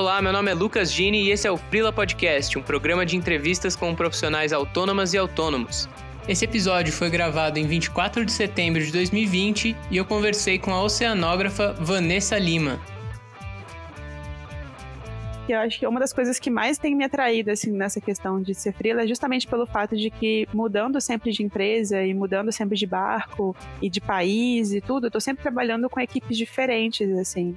Olá, meu nome é Lucas Gini e esse é o Frila Podcast, um programa de entrevistas com profissionais autônomas e autônomos. Esse episódio foi gravado em 24 de setembro de 2020 e eu conversei com a oceanógrafa Vanessa Lima. Eu acho que uma das coisas que mais tem me atraído assim nessa questão de ser freela é justamente pelo fato de que mudando sempre de empresa e mudando sempre de barco e de país e tudo, eu tô sempre trabalhando com equipes diferentes assim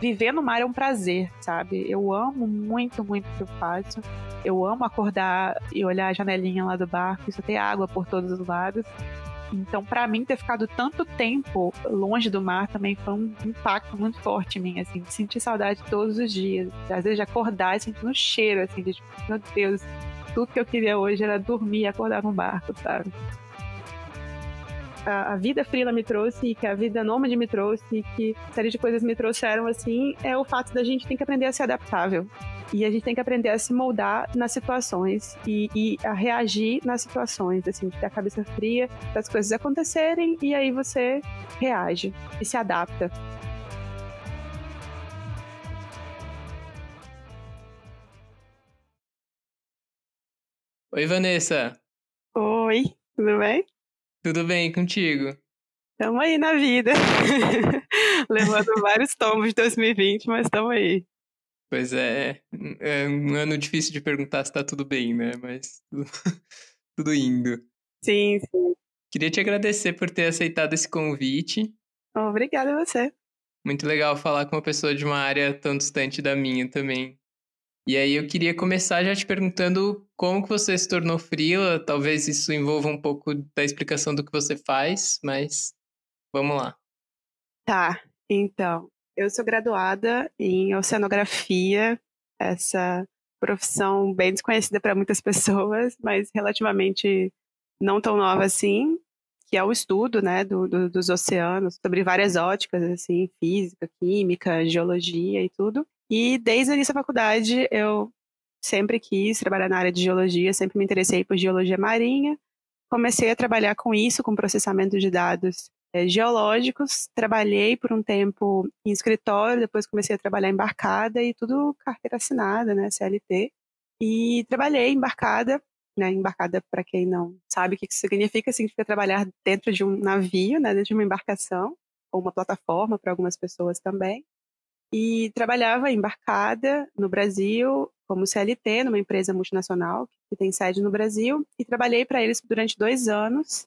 viver no mar é um prazer, sabe? Eu amo muito, muito o que eu faço. Eu amo acordar e olhar a janelinha lá do barco, isso tem água por todos os lados. Então, para mim, ter ficado tanto tempo longe do mar também foi um impacto muito forte em mim, assim, sentir saudade todos os dias. Às vezes, de acordar e sentir um cheiro, assim, de tipo, meu Deus, tudo que eu queria hoje era dormir e acordar no barco, sabe? A, a vida frila me trouxe, que a vida nômade me trouxe, que uma série de coisas me trouxeram assim, é o fato da gente tem que aprender a ser adaptável. E a gente tem que aprender a se moldar nas situações e, e a reagir nas situações, assim, de ter a cabeça fria das coisas acontecerem e aí você reage e se adapta. Oi, Vanessa. Oi, tudo bem? Tudo bem contigo? Estamos aí na vida. Levando vários tombos de 2020, mas estamos aí. Pois é, é um ano difícil de perguntar se tá tudo bem, né? Mas tudo indo. Sim, sim. Queria te agradecer por ter aceitado esse convite. Obrigada a você. Muito legal falar com uma pessoa de uma área tão distante da minha também. E aí eu queria começar já te perguntando como que você se tornou freela, talvez isso envolva um pouco da explicação do que você faz, mas vamos lá. Tá, então, eu sou graduada em oceanografia, essa profissão bem desconhecida para muitas pessoas, mas relativamente não tão nova assim, que é o estudo, né, do, do, dos oceanos, sobre várias óticas, assim, física, química, geologia e tudo. E desde o início da faculdade eu sempre quis trabalhar na área de geologia, sempre me interessei por geologia marinha. Comecei a trabalhar com isso, com processamento de dados é, geológicos. Trabalhei por um tempo em escritório, depois comecei a trabalhar embarcada e tudo carteira assinada, né, CLT. E trabalhei embarcada, né, embarcada para quem não sabe o que isso significa, significa trabalhar dentro de um navio, né, dentro de uma embarcação ou uma plataforma para algumas pessoas também e trabalhava embarcada no Brasil como CLT numa empresa multinacional que tem sede no Brasil e trabalhei para eles durante dois anos.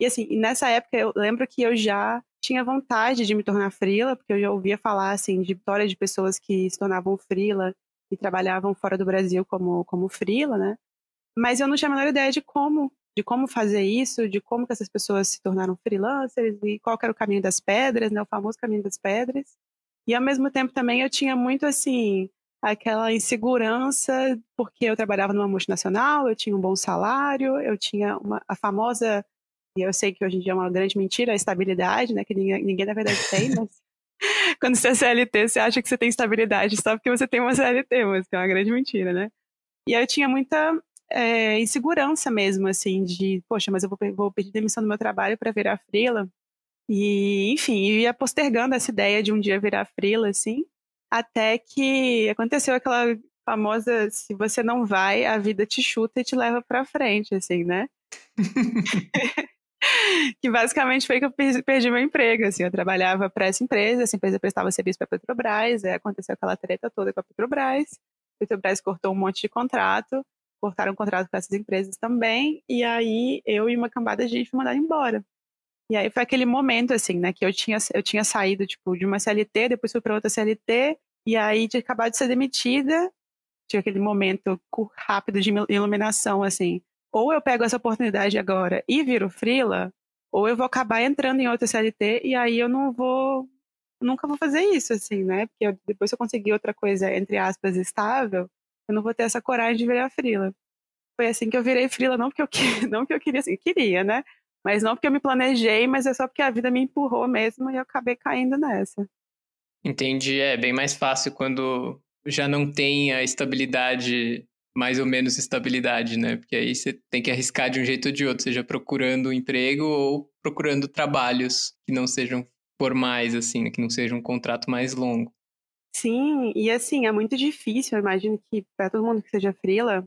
E assim, nessa época eu lembro que eu já tinha vontade de me tornar frila, porque eu já ouvia falar assim de história de pessoas que se tornavam frila e trabalhavam fora do Brasil como como frila, né? Mas eu não tinha a menor ideia de como de como fazer isso, de como que essas pessoas se tornaram freelancers e qual era o caminho das pedras, né, o famoso caminho das pedras. E ao mesmo tempo também eu tinha muito assim aquela insegurança porque eu trabalhava numa multinacional, eu tinha um bom salário, eu tinha uma, a famosa e eu sei que hoje em dia é uma grande mentira a estabilidade, né, que ninguém, ninguém na verdade tem, mas quando você é CLT, você acha que você tem estabilidade só porque você tem uma CLT, mas é uma grande mentira, né? E aí eu tinha muita é, insegurança mesmo, assim, de, poxa, mas eu vou, vou pedir demissão do meu trabalho para virar freela, e, enfim, ia postergando essa ideia de um dia virar frila, assim, até que aconteceu aquela famosa, se você não vai, a vida te chuta e te leva para frente, assim, né? que basicamente foi que eu perdi meu emprego, assim, eu trabalhava para essa empresa, essa empresa prestava serviço para Petrobras, aí aconteceu aquela treta toda com a Petrobras, a Petrobras cortou um monte de contrato, cortaram o contrato com essas empresas também, e aí eu e uma cambada de gente fui mandada embora. E aí foi aquele momento, assim, né, que eu tinha, eu tinha saído, tipo, de uma CLT, depois fui para outra CLT, e aí tinha acabado de ser demitida, tinha aquele momento rápido de iluminação, assim, ou eu pego essa oportunidade agora e viro frila, ou eu vou acabar entrando em outra CLT e aí eu não vou, nunca vou fazer isso, assim, né, porque eu, depois se eu conseguir outra coisa, entre aspas, estável, eu não vou ter essa coragem de virar frila. Foi assim que eu virei frila, não porque eu, não porque eu queria, assim, queria, né, mas não porque eu me planejei, mas é só porque a vida me empurrou mesmo e eu acabei caindo nessa. Entendi. É bem mais fácil quando já não tem a estabilidade, mais ou menos estabilidade, né? Porque aí você tem que arriscar de um jeito ou de outro, seja procurando um emprego ou procurando trabalhos que não sejam formais, assim, né? que não seja um contrato mais longo. Sim, e assim, é muito difícil. Eu imagino que para todo mundo que seja frila,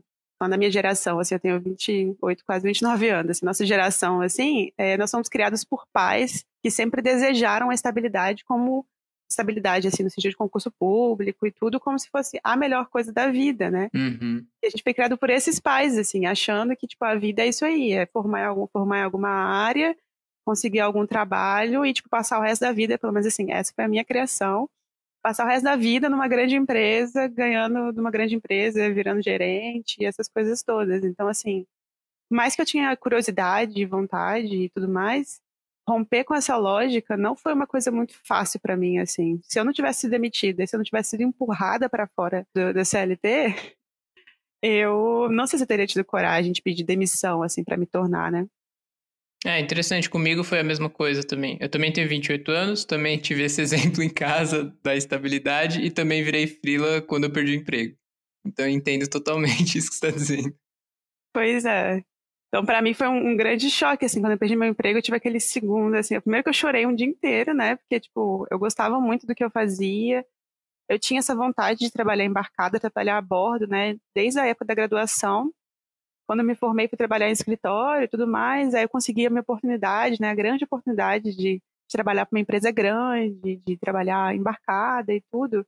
na minha geração, assim, eu tenho 28, quase 29 anos, assim, nossa geração, assim, é, nós somos criados por pais que sempre desejaram a estabilidade como estabilidade, assim, no sentido de concurso público e tudo, como se fosse a melhor coisa da vida, né? Uhum. E a gente foi criado por esses pais, assim, achando que, tipo, a vida é isso aí, é formar, algum, formar em alguma área, conseguir algum trabalho e, tipo, passar o resto da vida, pelo menos assim, essa foi a minha criação, passar o resto da vida numa grande empresa, ganhando numa grande empresa, virando gerente e essas coisas todas. Então, assim, mais que eu tinha curiosidade, vontade e tudo mais, romper com essa lógica não foi uma coisa muito fácil para mim, assim. Se eu não tivesse sido demitida, se eu não tivesse sido empurrada para fora do, CLT, eu não sei se eu teria tido coragem de pedir demissão, assim, para me tornar, né? É interessante, comigo foi a mesma coisa também. Eu também tenho 28 anos, também tive esse exemplo em casa da estabilidade e também virei frila quando eu perdi o emprego. Então eu entendo totalmente isso que você está dizendo. Pois é. Então, para mim foi um, grande choque, assim, quando eu perdi meu emprego, eu tive aquele segundo, assim, primeiro que eu chorei um dia inteiro, né, porque, tipo, eu gostava muito do que eu fazia, eu tinha essa vontade de trabalhar embarcada, trabalhar a bordo, né, desde a época da graduação, quando eu me formei fui trabalhar em escritório e tudo mais, aí eu consegui a minha oportunidade, né, a grande oportunidade de, trabalhar para uma empresa grande, de trabalhar embarcada e tudo,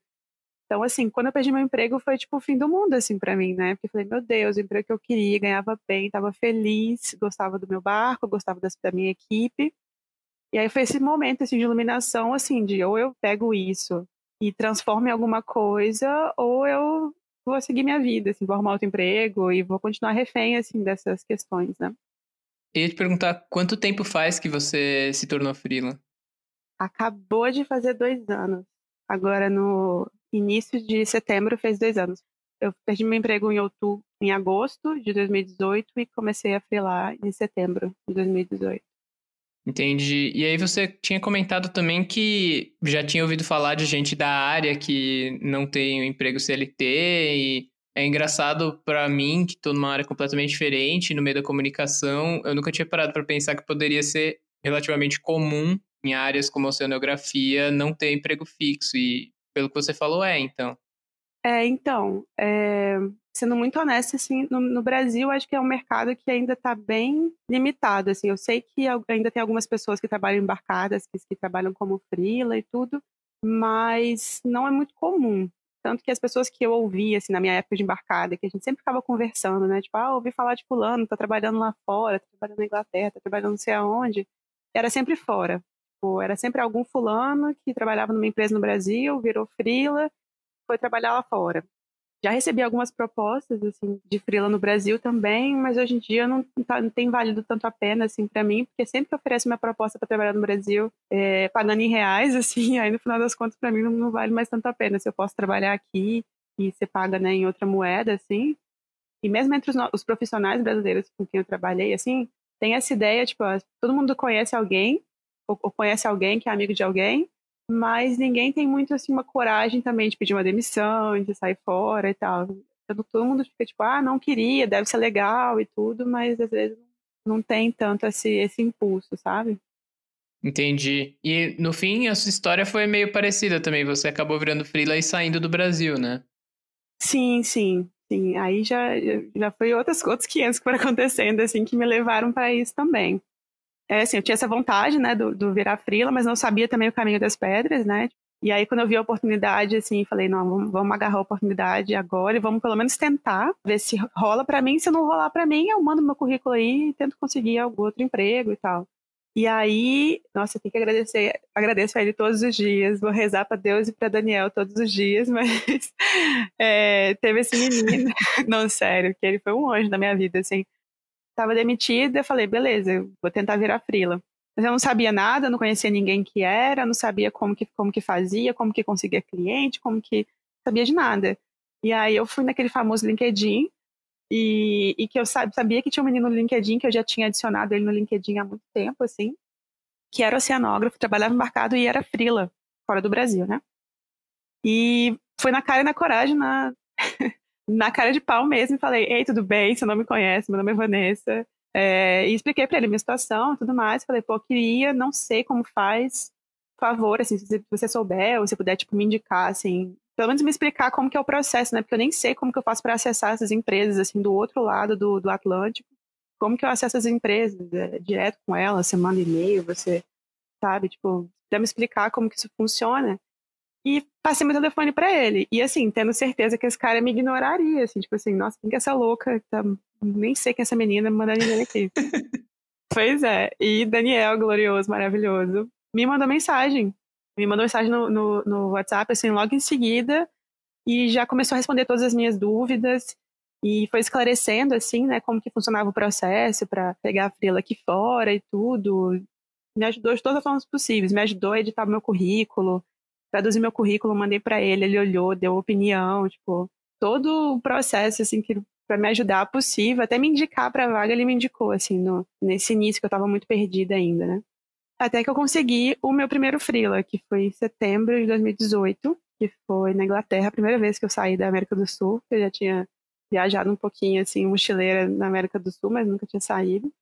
então, assim, quando eu perdi meu emprego foi tipo o fim do mundo, assim, para mim, né? Porque eu falei, meu Deus, o emprego que eu queria, ganhava bem, estava feliz, gostava do meu barco, gostava da, da minha equipe. E aí foi esse momento, assim, de iluminação, assim, de ou eu pego isso e transformo em alguma coisa, ou eu vou seguir minha vida, assim, vou arrumar outro emprego e vou continuar refém, assim, dessas questões, né? Eu ia te perguntar, quanto tempo faz que você se tornou freela? Acabou de fazer dois anos. Agora, no início de setembro fez dois anos. Eu perdi meu emprego em outubro, em agosto de 2018 e comecei a freelar em setembro de 2018. Entendi. E aí você tinha comentado também que já tinha ouvido falar de gente da área que não tem um emprego CLT e é engraçado para mim que estou numa área completamente diferente, no meio da comunicação, eu nunca tinha parado para pensar que poderia ser relativamente comum em áreas como oceanografia não ter emprego fixo e pelo que você falou, é, então. É, então, é, sendo muito honesta, assim, no, no, Brasil, acho que é um mercado que ainda está bem limitado, assim, eu sei que ainda tem algumas pessoas que trabalham embarcadas, que, que trabalham como frila e tudo, mas não é muito comum, tanto que as pessoas que eu ouvi, assim, na minha época de embarcada, que a gente sempre ficava conversando, né, tipo, ah, ouvi falar de fulano, tá trabalhando lá fora, tá trabalhando na Inglaterra, tá trabalhando não sei aonde, era sempre fora, Tipo, era sempre algum fulano que trabalhava numa empresa no Brasil, virou frila, foi trabalhar lá fora. Já recebi algumas propostas assim de frila no Brasil também, mas hoje em dia não, tá, não tem valido tanto a pena assim para mim, porque sempre que oferece uma proposta para trabalhar no Brasil, é, pagando em reais, assim, aí no final das contas para mim não, não, vale mais tanto a pena. Se eu posso trabalhar aqui e você paga né, em outra moeda, assim, e mesmo entre os, os profissionais brasileiros com quem eu trabalhei, assim, tem essa ideia, tipo, todo mundo conhece alguém ou, ou conhece alguém que é amigo de alguém, mas ninguém tem muito assim uma coragem também de pedir uma demissão, de sair fora e tal. Então, todo mundo fica tipo, ah, não queria, deve ser legal e tudo, mas às vezes não tem tanto esse, esse impulso, sabe? Entendi. E no fim, a sua história foi meio parecida também. Você acabou virando freela e saindo do Brasil, né? Sim, sim. Sim, aí já, já foi outras, outros 500 que foram acontecendo, assim, que me levaram para isso também é, assim, eu tinha essa vontade, né, do, do virar frila, mas não sabia também o caminho das pedras, né? E aí, quando eu vi a oportunidade, assim, falei, não, vamos, vamos agarrar a oportunidade agora e vamos pelo menos tentar, ver se rola para mim. Se não rolar para mim, eu mando meu currículo aí e tento conseguir algum outro emprego e tal. E aí, nossa, eu tenho que agradecer, agradeço a ele todos os dias, vou rezar para Deus e para Daniel todos os dias, mas é, teve esse menino, não, sério, que ele foi um anjo na minha vida, assim estava demitida, eu falei, beleza, vou tentar virar frila. Mas eu não sabia nada, não conhecia ninguém que era, não sabia como que, como que fazia, como que conseguia cliente, como que sabia de nada. E aí eu fui naquele famoso LinkedIn e, e que eu sabia que tinha um menino no LinkedIn, que eu já tinha adicionado ele no LinkedIn há muito tempo, assim, que era oceanógrafo, trabalhava embarcado e era frila, fora do Brasil, né? E foi na cara e na coragem, na, na cara de pau mesmo falei: Ei, tudo bem? Você não me conhece, meu nome é Vanessa. É, e expliquei para ele minha situação e tudo mais. Falei: Pô, queria, não sei como faz. Por favor, assim, se você souber ou se puder, tipo, me indicar, assim, pelo menos me explicar como que é o processo, né? Porque eu nem sei como que eu faço para acessar essas empresas, assim, do outro lado do, do Atlântico. Como que eu acesso as empresas? É, direto com elas, você manda e-mail, você, sabe? Tipo, me explicar como que isso funciona. E passei meu telefone para ele. E assim, tendo certeza que esse cara me ignoraria, assim, tipo assim, nossa, quem que é essa louca? Tá... Nem sei quem é essa menina, manda ninguém aqui. pois é. E Daniel, glorioso, maravilhoso, me mandou mensagem me mandou mensagem no, no, no WhatsApp, assim, logo em seguida, e já começou a responder todas as minhas dúvidas e foi esclarecendo assim, né, como que funcionava o processo para pegar a frila aqui fora e tudo. Me ajudou de todas as formas possíveis, me ajudou a editar meu currículo, traduzir meu currículo, mandei para ele, ele olhou, deu opinião, tipo, todo o processo assim que para me ajudar possível, até me indicar para vaga, ele me indicou assim, no, nesse início que eu estava muito perdida ainda, né? Até que eu consegui o meu primeiro freela, que foi em setembro de 2018, que foi na Inglaterra, a primeira vez que eu saí da América do Sul. Eu já tinha viajado um pouquinho, assim, mochileira na América do Sul, mas nunca tinha saído.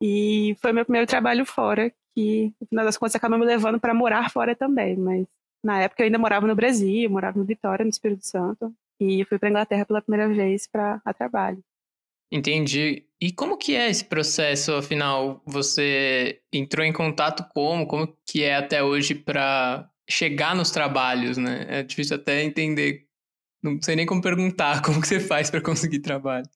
E foi meu primeiro trabalho fora, que no final das contas acabou me levando para morar fora também. Mas na época eu ainda morava no Brasil, morava no Vitória, no Espírito Santo. E fui para Inglaterra pela primeira vez para a trabalho. Entendi. E como que é esse processo, afinal? Você entrou em contato como? Como que é até hoje para chegar nos trabalhos, né? É difícil até entender. Não sei nem como perguntar como que você faz para conseguir trabalho.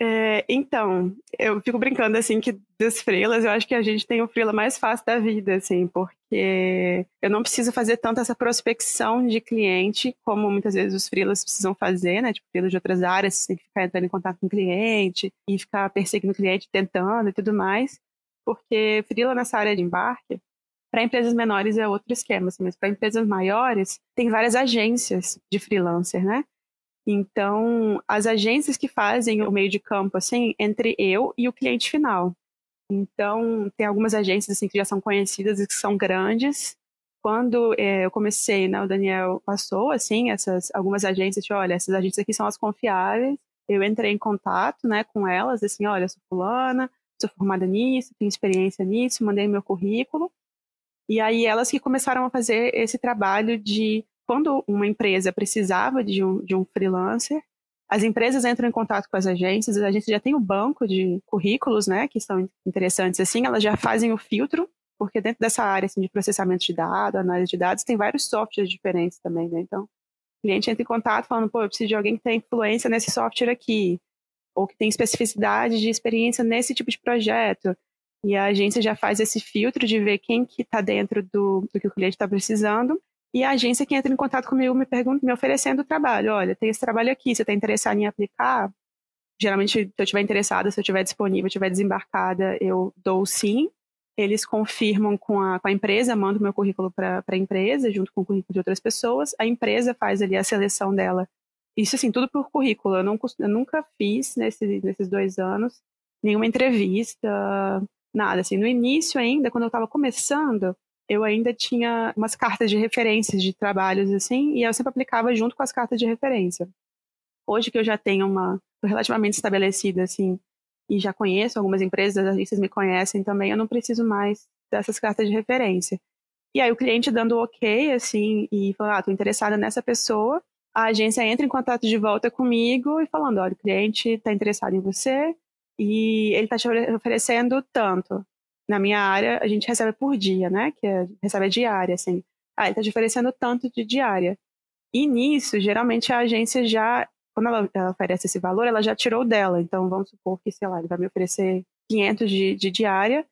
É, então, eu fico brincando, assim, que dos freelas, eu acho que a gente tem o freela mais fácil da vida, assim, porque eu não preciso fazer tanto essa prospecção de cliente, como muitas vezes os freelas precisam fazer, né, tipo, freelas de outras áreas, você tem que ficar entrando em contato com o cliente e ficar perseguindo o cliente, tentando e tudo mais, porque freela nessa área de embarque, para empresas menores é outro esquema, assim, mas para empresas maiores, tem várias agências de freelancer, né? Então, as agências que fazem o meio de campo, assim, entre eu e o cliente final. Então, tem algumas agências, assim, que já são conhecidas e que são grandes. Quando é, eu comecei, né, o Daniel passou, assim, essas, algumas agências, tipo, olha, essas agências aqui são as confiáveis. Eu entrei em contato, né, com elas, assim, olha, sou fulana, sou formada nisso, tenho experiência nisso, mandei meu currículo. E aí elas que começaram a fazer esse trabalho de quando uma empresa precisava de um, de um freelancer, as empresas entram em contato com as agências, as agências já têm um banco de currículos, né, que são interessantes assim, elas já fazem o filtro, porque dentro dessa área assim, de processamento de dados, análise de dados, tem vários softwares diferentes também, né, então o cliente entra em contato falando, pô, eu preciso de alguém que tenha influência nesse software aqui, ou que tem especificidade de experiência nesse tipo de projeto, e a agência já faz esse filtro de ver quem que está dentro do, do que o cliente está precisando, e a agência que entra em contato comigo me pergunta, me oferecendo o trabalho. Olha, tem esse trabalho aqui, você está interessado em aplicar? Geralmente, se eu estiver interessada, se eu estiver disponível, estiver desembarcada, eu dou sim. Eles confirmam com a, com a empresa, mando meu currículo para a empresa, junto com o currículo de outras pessoas. A empresa faz ali a seleção dela. Isso, assim, tudo por currículo. Eu, não, eu nunca fiz, nesse, nesses dois anos, nenhuma entrevista, nada. Assim, no início ainda, quando eu estava começando, eu ainda tinha umas cartas de referências de trabalhos assim, e eu sempre aplicava junto com as cartas de referência. Hoje que eu já tenho uma relativamente estabelecida assim, e já conheço algumas empresas, as agências me conhecem também, eu não preciso mais dessas cartas de referência. E aí o cliente dando ok, assim, e falando, ah, tô interessada nessa pessoa, a agência entra em contato de volta comigo e falando, olha, o cliente está interessado em você e ele está te oferecendo tanto na minha área, a gente recebe por dia, né? Que é, recebe a diária, assim. Ah, ele está te oferecendo tanto de diária. E nisso, geralmente a agência já, quando ela, ela, oferece esse valor, ela já tirou dela. Então, vamos supor que, sei lá, ele vai me oferecer 500 de, de diária.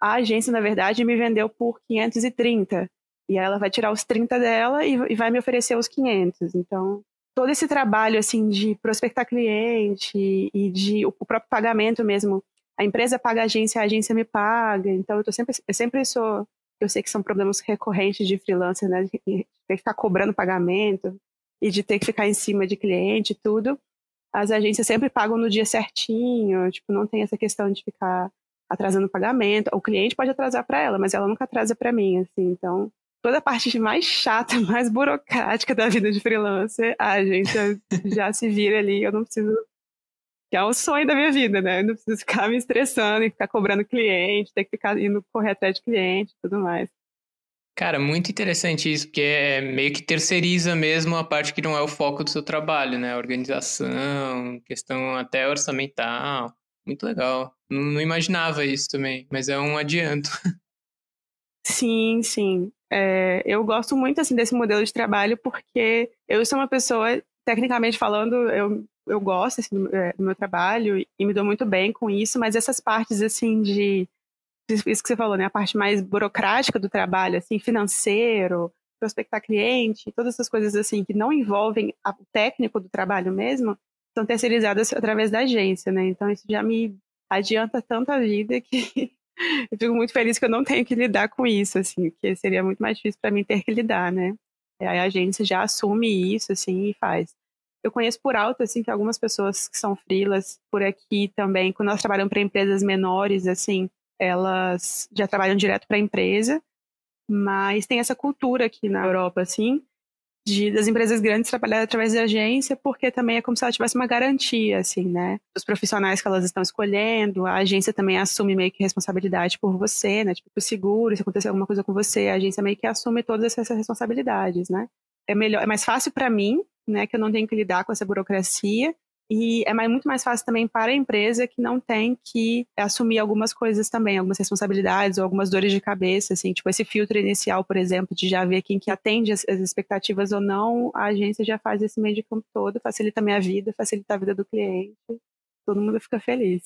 A agência, na verdade, me vendeu por 530. E aí ela vai tirar os 30 dela e, e vai me oferecer os 500. Então, todo esse trabalho, assim, de prospectar cliente e de o próprio pagamento mesmo a empresa paga a agência, a agência me paga. Então eu tô sempre, eu sempre sou, eu sei que são problemas recorrentes de freelancer, né? De ter que ficar cobrando pagamento e de ter que ficar em cima de cliente e tudo. As agências sempre pagam no dia certinho, tipo, não tem essa questão de ficar atrasando o pagamento. O cliente pode atrasar para ela, mas ela nunca atrasa para mim, assim. Então, toda a parte mais chata, mais burocrática da vida de freelancer, a agência já se vira ali, eu não preciso que é o sonho da minha vida, né? Eu não preciso ficar me estressando e ficar cobrando cliente, ter que ficar indo correr atrás de cliente e tudo mais. Cara, muito interessante isso, porque é meio que terceiriza mesmo a parte que não é o foco do seu trabalho, né? Organização, questão até orçamental. Muito legal. Não, não imaginava isso também, mas é um adianto. Sim, sim. É, eu gosto muito assim desse modelo de trabalho porque eu sou uma pessoa, tecnicamente falando, eu, eu gosto assim, do, é, meu trabalho e me dou muito bem com isso, mas essas partes assim de isso que você falou, né? A parte mais burocrática do trabalho, assim, financeiro, prospectar cliente, todas essas coisas assim que não envolvem o técnico do trabalho mesmo, são terceirizadas através da agência, né? Então isso já me adianta tanto a vida que eu fico muito feliz que eu não tenho que lidar com isso, assim, que seria muito mais difícil para mim ter que lidar, né? Aí a agência já assume isso, assim, e faz. Eu conheço por alto, assim, que algumas pessoas que são frilas por aqui também, quando elas trabalham para empresas menores, assim, elas já trabalham direto para a empresa, mas tem essa cultura aqui na Europa, assim, de, das empresas grandes trabalhar através da agência, porque também é como se ela tivesse uma garantia, assim, né? Os profissionais que elas estão escolhendo, a agência também assume meio que responsabilidade por você, né? Tipo, o seguro, se acontecer alguma coisa com você, a agência meio que assume todas essas responsabilidades, né? É melhor, é mais fácil para mim, né? Que eu não tenho que lidar com essa burocracia e é muito mais fácil também para a empresa que não tem que assumir algumas coisas também, algumas responsabilidades ou algumas dores de cabeça, assim, tipo esse filtro inicial, por exemplo, de já ver quem que atende as, as expectativas ou não, a agência já faz esse meio de campo todo, facilita a minha vida, facilita a vida do cliente, todo mundo fica feliz.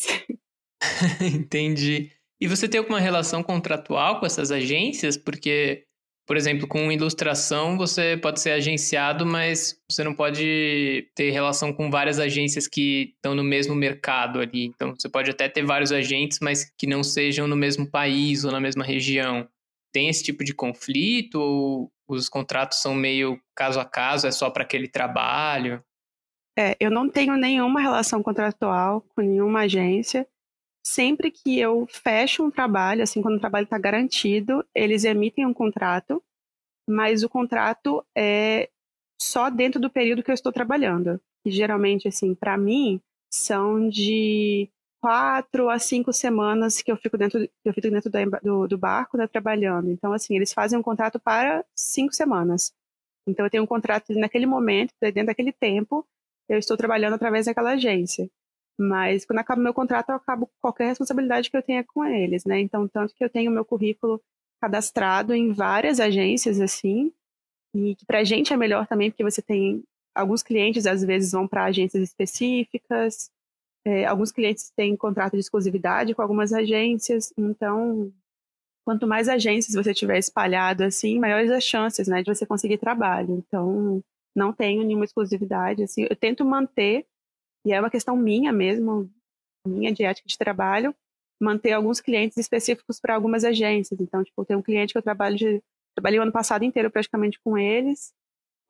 Entendi. E você tem alguma relação contratual com essas agências? Porque por exemplo, com ilustração você pode ser agenciado, mas você não pode ter relação com várias agências que estão no mesmo mercado ali. Então você pode até ter vários agentes, mas que não sejam no mesmo país ou na mesma região. Tem esse tipo de conflito ou os contratos são meio caso a caso, é só para aquele trabalho? É, eu não tenho nenhuma relação contratual com nenhuma agência sempre que eu fecho um trabalho, assim, quando o trabalho está garantido, eles emitem um contrato, mas o contrato é só dentro do período que eu estou trabalhando. E geralmente, assim, para mim, são de quatro a cinco semanas que eu fico dentro, eu fico dentro do, do barco, né, trabalhando. Então, assim, eles fazem um contrato para cinco semanas. Então, eu tenho um contrato naquele momento, dentro daquele tempo, eu estou trabalhando através daquela agência. Mas quando acaba meu contrato, eu acabo qualquer responsabilidade que eu tenha com eles, né? Então, tanto que eu tenho meu currículo cadastrado em várias agências, assim, e que pra gente é melhor também, porque você tem alguns clientes, às vezes, vão para agências específicas, é, alguns clientes têm contrato de exclusividade com algumas agências, então, quanto mais agências você tiver espalhado, assim, maiores as chances, né, de você conseguir trabalho. Então, não tenho nenhuma exclusividade, assim, eu tento manter e é uma questão minha mesmo, minha de ética de trabalho, manter alguns clientes específicos para algumas agências. Então, tipo, tem um cliente que eu trabalho de, trabalhei o ano passado inteiro praticamente com eles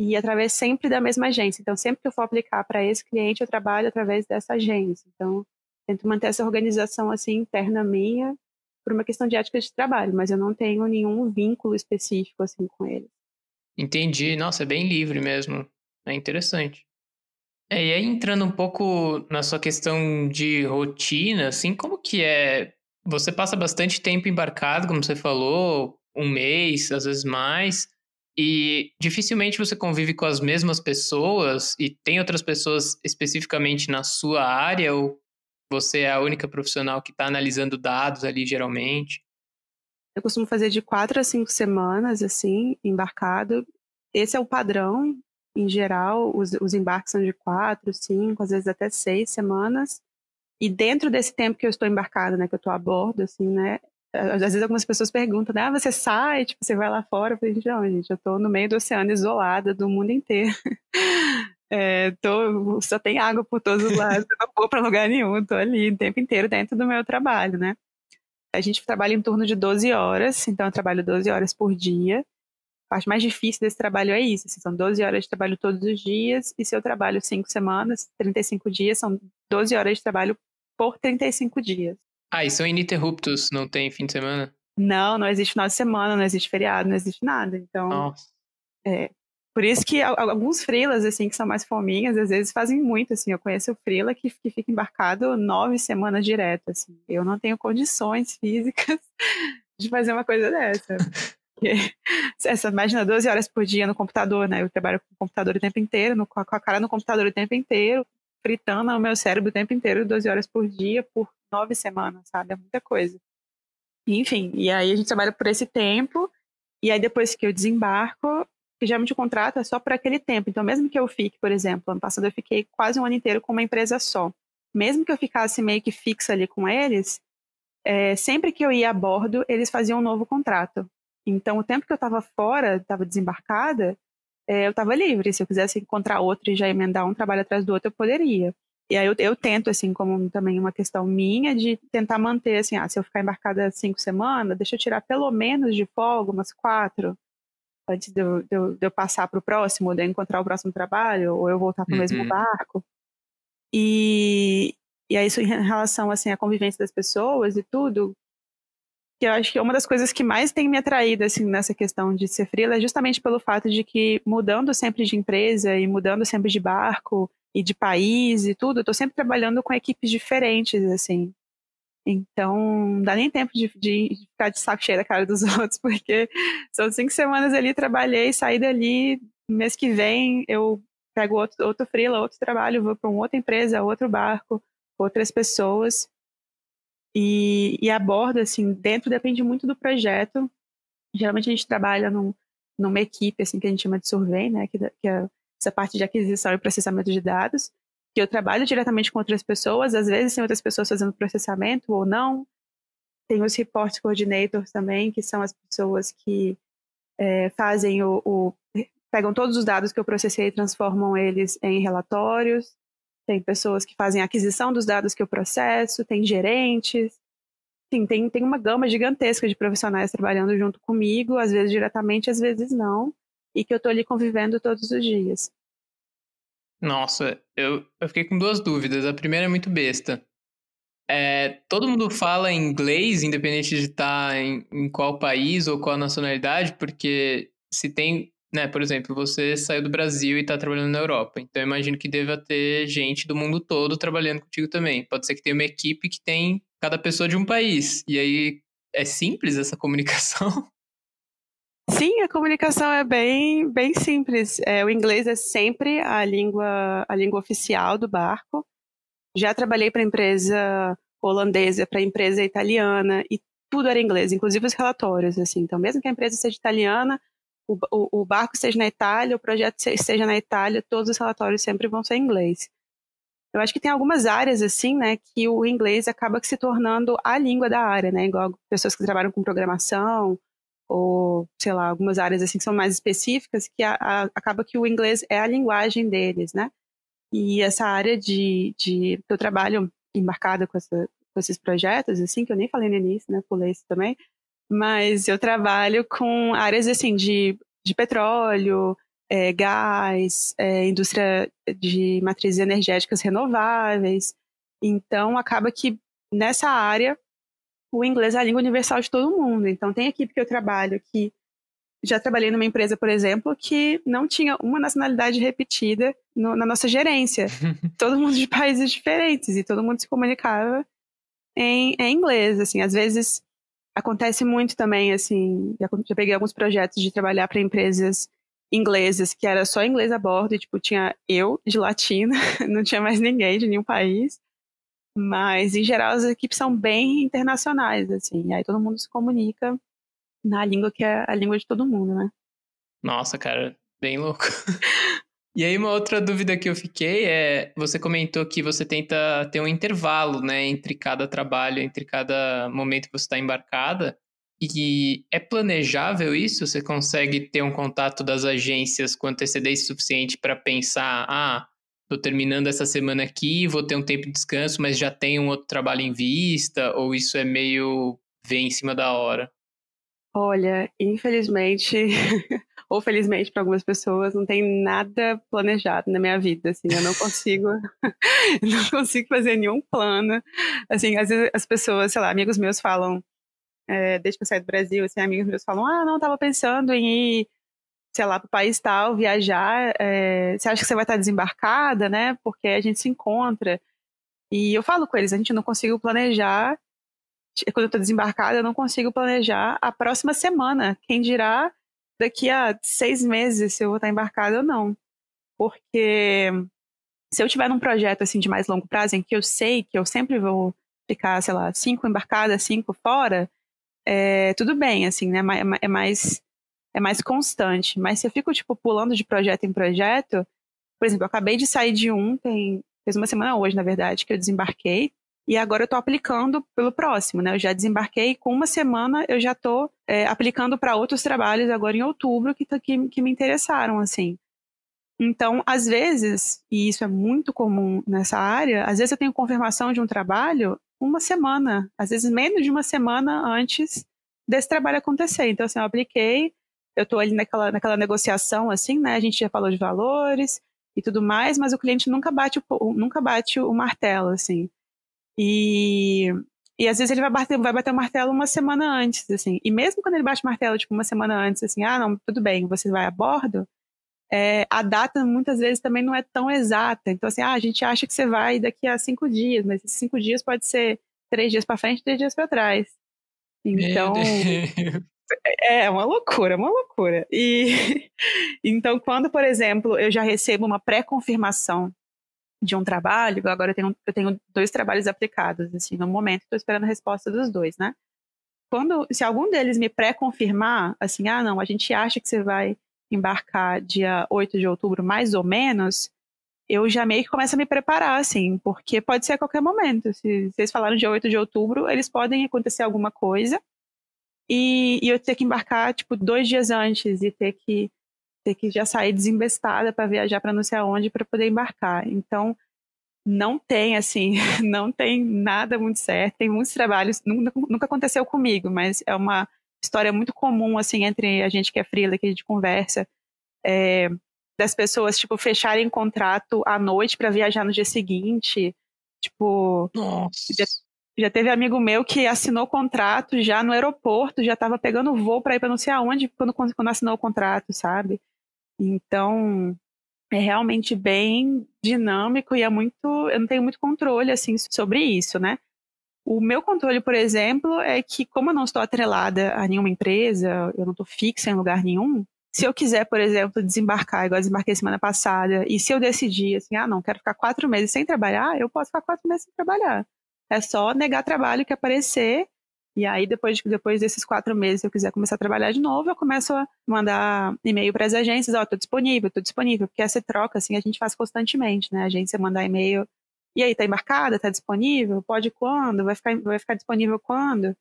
e através sempre da mesma agência. Então, sempre que eu for aplicar para esse cliente, eu trabalho através dessa agência. Então, tento manter essa organização assim interna minha por uma questão de ética de trabalho, mas eu não tenho nenhum vínculo específico assim com eles. Entendi. Nossa, é bem livre mesmo. É interessante. É, e aí entrando um pouco na sua questão de rotina, assim, como que é? Você passa bastante tempo embarcado, como você falou, um mês, às vezes mais, e dificilmente você convive com as mesmas pessoas e tem outras pessoas especificamente na sua área ou você é a única profissional que está analisando dados ali geralmente? Eu costumo fazer de quatro a cinco semanas, assim, embarcado. Esse é o padrão em geral, os, os embarques são de quatro, cinco, às vezes até seis semanas. E dentro desse tempo que eu estou embarcada, né, que eu estou a bordo, assim, né, às vezes algumas pessoas perguntam, ah, você sai, tipo, você vai lá fora? Eu falei, não, gente, eu estou no meio do oceano, isolada do mundo inteiro. É, tô, só tem água por todos os lados, eu não vou para lugar nenhum, estou ali o tempo inteiro dentro do meu trabalho, né. A gente trabalha em torno de 12 horas, então eu trabalho 12 horas por dia, parte mais difícil desse trabalho é isso. Assim, são 12 horas de trabalho todos os dias, e se eu trabalho 5 semanas, 35 dias, são 12 horas de trabalho por 35 dias. Ah, e são ininterruptos, não tem fim de semana? Não, não existe final de semana, não existe feriado, não existe nada. Então, Nossa. é. Por isso que alguns freelas, assim, que são mais fominhas, às vezes fazem muito, assim. Eu conheço o freela que, que fica embarcado nove semanas direto, assim. Eu não tenho condições físicas de fazer uma coisa dessa. essa, imagina 12 horas por dia no computador, né? Eu trabalho com o computador o tempo inteiro, no, com a cara no computador o tempo inteiro, fritando o meu cérebro o tempo inteiro, 12 horas por dia, por nove semanas, sabe? É muita coisa. Enfim, e aí a gente trabalha por esse tempo, e aí depois que eu desembarco, que geralmente o contrato é só por aquele tempo. Então, mesmo que eu fique, por exemplo, ano passado eu fiquei quase um ano inteiro com uma empresa só. Mesmo que eu ficasse meio que fixa ali com eles, é, sempre que eu ia a bordo, eles faziam um novo contrato. Então, o tempo que eu estava fora, estava desembarcada, é, eu estava livre. Se eu quisesse encontrar outro e já emendar um trabalho atrás do outro, eu poderia. E aí eu, eu, tento, assim, como também uma questão minha, de tentar manter, assim, ah, se eu ficar embarcada cinco semanas, deixa eu tirar pelo menos de folga umas quatro, antes de eu, de eu, de eu passar para o próximo, de eu encontrar o próximo trabalho, ou eu voltar para o uhum. mesmo barco. E, e aí isso em relação, assim, à convivência das pessoas e tudo, que eu acho que uma das coisas que mais tem me atraído assim nessa questão de ser freela é justamente pelo fato de que mudando sempre de empresa e mudando sempre de barco e de país e tudo, eu tô sempre trabalhando com equipes diferentes assim. Então, não dá nem tempo de, de, ficar de saco cheio da cara dos outros, porque são cinco semanas ali, trabalhei, saí dali, mês que vem eu pego outro, outro freela, outro trabalho, vou para uma outra empresa, outro barco, outras pessoas. E, e aborda, assim, dentro depende muito do projeto. Geralmente a gente trabalha num, numa equipe, assim, que a gente chama de survey, né, que, que é essa parte de aquisição e processamento de dados, que eu trabalho diretamente com outras pessoas, às vezes tem outras pessoas fazendo processamento ou não. Tem os report coordinators também, que são as pessoas que é, fazem o, o, pegam todos os dados que eu processei e transformam eles em relatórios tem pessoas que fazem aquisição dos dados que eu processo, tem gerentes. Sim, tem, tem uma gama gigantesca de profissionais trabalhando junto comigo, às vezes diretamente, às vezes não, e que eu estou ali convivendo todos os dias. Nossa, eu, eu fiquei com duas dúvidas. A primeira é muito besta. É, todo mundo fala inglês, independente de estar tá em, em qual país ou qual nacionalidade, porque se tem né, por exemplo, você saiu do Brasil e está trabalhando na Europa. Então, imagino que deva ter gente do mundo todo trabalhando contigo também. Pode ser que tenha uma equipe que tem cada pessoa de um país. E aí, é simples essa comunicação? Sim, a comunicação é bem, bem simples. É, o inglês é sempre a língua, a língua oficial do barco. Já trabalhei para empresa holandesa, para empresa italiana e tudo era inglês, inclusive os relatórios. Assim. Então, mesmo que a empresa seja italiana, o, o, barco esteja na Itália, o projeto esteja na Itália, todos os relatórios sempre vão ser em inglês. Eu acho que tem algumas áreas, assim, né, que o inglês acaba se tornando a língua da área, né, igual pessoas que trabalham com programação, ou, sei lá, algumas áreas, assim, que são mais específicas, que a, a, acaba que o inglês é a linguagem deles, né. E essa área de, de eu trabalho embarcada com, essa, com esses projetos, assim, que eu nem falei no início, né, pulei isso também, mas eu trabalho com áreas assim de, de petróleo, é, gás, é, indústria de matrizes energéticas renováveis. Então, acaba que nessa área o inglês é a língua universal de todo mundo. Então, tem equipe que eu trabalho que já trabalhei numa empresa, por exemplo, que não tinha uma nacionalidade repetida no, na nossa gerência. todo mundo de países diferentes e todo mundo se comunicava em, em inglês. Assim, às vezes Acontece muito também, assim, já, peguei alguns projetos de trabalhar para empresas inglesas, que era só inglês a bordo, e, tipo, tinha eu de latina, não tinha mais ninguém de nenhum país. Mas, em geral, as equipes são bem internacionais, assim, e aí todo mundo se comunica na língua que é a língua de todo mundo, né? Nossa, cara, bem louco. E aí, uma outra dúvida que eu fiquei é: você comentou que você tenta ter um intervalo, né, entre cada trabalho, entre cada momento que você está embarcada. E é planejável isso? Você consegue ter um contato das agências com antecedência suficiente para pensar: ah, estou terminando essa semana aqui, vou ter um tempo de descanso, mas já tenho um outro trabalho em vista? Ou isso é meio vem em cima da hora? Olha, infelizmente, ou felizmente para algumas pessoas, não tem nada planejado na minha vida, assim, eu não consigo, não consigo fazer nenhum plano, assim, às vezes as pessoas, sei lá, amigos meus falam, é, desde que eu saí do Brasil, assim, amigos meus falam, ah, não, tava pensando em ir, sei lá, para o país tal, viajar, é, você acha que você vai estar desembarcada, né, porque a gente se encontra, e eu falo com eles, a gente não conseguiu planejar quando eu tô desembarcada, eu não consigo planejar a próxima semana. Quem dirá daqui a seis meses se eu vou estar embarcada ou não. Porque se eu tiver num projeto assim de mais longo prazo, em que eu sei que eu sempre vou ficar, sei lá, cinco embarcadas, cinco fora, é, tudo bem, assim, né? É, mais é mais constante. Mas se eu fico, tipo, pulando de projeto em projeto, por exemplo, eu acabei de sair de um, tem, fez uma semana hoje, na verdade, que eu desembarquei, e agora eu estou aplicando pelo próximo, né? Eu já desembarquei, com uma semana eu já estou é, aplicando para outros trabalhos agora em outubro que, tá, que, que me interessaram, assim. Então, às vezes, e isso é muito comum nessa área, às vezes eu tenho confirmação de um trabalho uma semana, às vezes menos de uma semana antes desse trabalho acontecer. Então, assim, eu apliquei, eu estou ali naquela, naquela negociação, assim, né? A gente já falou de valores e tudo mais, mas o cliente nunca bate o, nunca bate o martelo, assim. E, e às vezes ele vai bater, vai bater o martelo uma semana antes, assim. E mesmo quando ele bate o martelo, tipo, uma semana antes, assim, ah, não, tudo bem, você vai a bordo, é, a data muitas vezes também não é tão exata. Então, assim, ah, a gente acha que você vai daqui a cinco dias, mas esses cinco dias pode ser três dias para frente, três dias para trás. Então, é, é uma loucura, uma loucura. E então, quando, por exemplo, eu já recebo uma pré-confirmação de um trabalho, agora eu tenho, eu tenho dois trabalhos aplicados, assim, no momento estou esperando a resposta dos dois, né? Quando, se algum deles me pré-confirmar, assim, ah, não, a gente acha que você vai embarcar dia 8 de outubro, mais ou menos, eu já meio que começo a me preparar, assim, porque pode ser a qualquer momento. Se vocês falaram dia 8 de outubro, eles podem acontecer alguma coisa e, e eu ter que embarcar, tipo, dois dias antes e ter que, ter que já sair desembestada para viajar para não sei aonde para poder embarcar. Então, não tem, assim, não tem nada muito certo. Tem muitos trabalhos, nunca, aconteceu comigo, mas é uma história muito comum, assim, entre a gente que é freela, que a gente conversa, é, das pessoas, tipo, fecharem contrato à noite para viajar no dia seguinte. Tipo, Nossa. Já, já teve amigo meu que assinou contrato já no aeroporto, já estava pegando voo para ir para não sei aonde quando, quando assinou o contrato, sabe? Então, é realmente bem dinâmico e é muito, eu não tenho muito controle assim sobre isso, né? O meu controle, por exemplo, é que como eu não estou atrelada a nenhuma empresa, eu não estou fixa em lugar nenhum, se eu quiser, por exemplo, desembarcar, igual eu desembarquei semana passada, e se eu decidir assim, ah, não, quero ficar quatro meses sem trabalhar, eu posso ficar quatro meses sem trabalhar. É só negar trabalho que aparecer. E aí, depois, depois desses quatro meses, se eu quiser começar a trabalhar de novo, eu começo a mandar e-mail para as agências, ó, oh, tô disponível, tô disponível, porque essa troca, assim, a gente faz constantemente, né? A agência mandar e-mail, e aí, tá embarcada, tá disponível, pode quando, vai ficar, vai ficar disponível quando?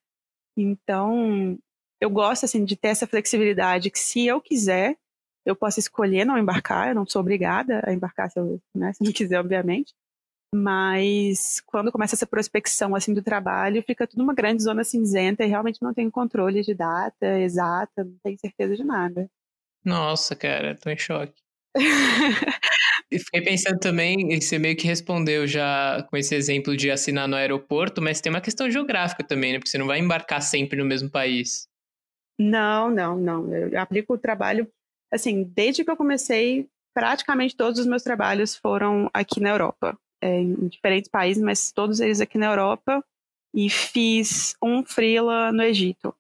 Então, eu gosto, assim, de ter essa flexibilidade, que se eu quiser, eu posso escolher não embarcar, eu não sou obrigada a embarcar se eu, né, se não quiser, obviamente, mas quando começa essa prospecção assim do trabalho, fica tudo uma grande zona cinzenta e realmente não tem controle de data exata, não tem certeza de nada. Nossa, cara, tô em choque. e fiquei pensando também, você meio que respondeu já com esse exemplo de assinar no aeroporto, mas tem uma questão geográfica também, né? Porque você não vai embarcar sempre no mesmo país. Não, não, não. Eu aplico o trabalho, assim, desde que eu comecei, praticamente todos os meus trabalhos foram aqui na Europa é, em diferentes países, mas todos eles aqui na Europa, e fiz um freela no Egito.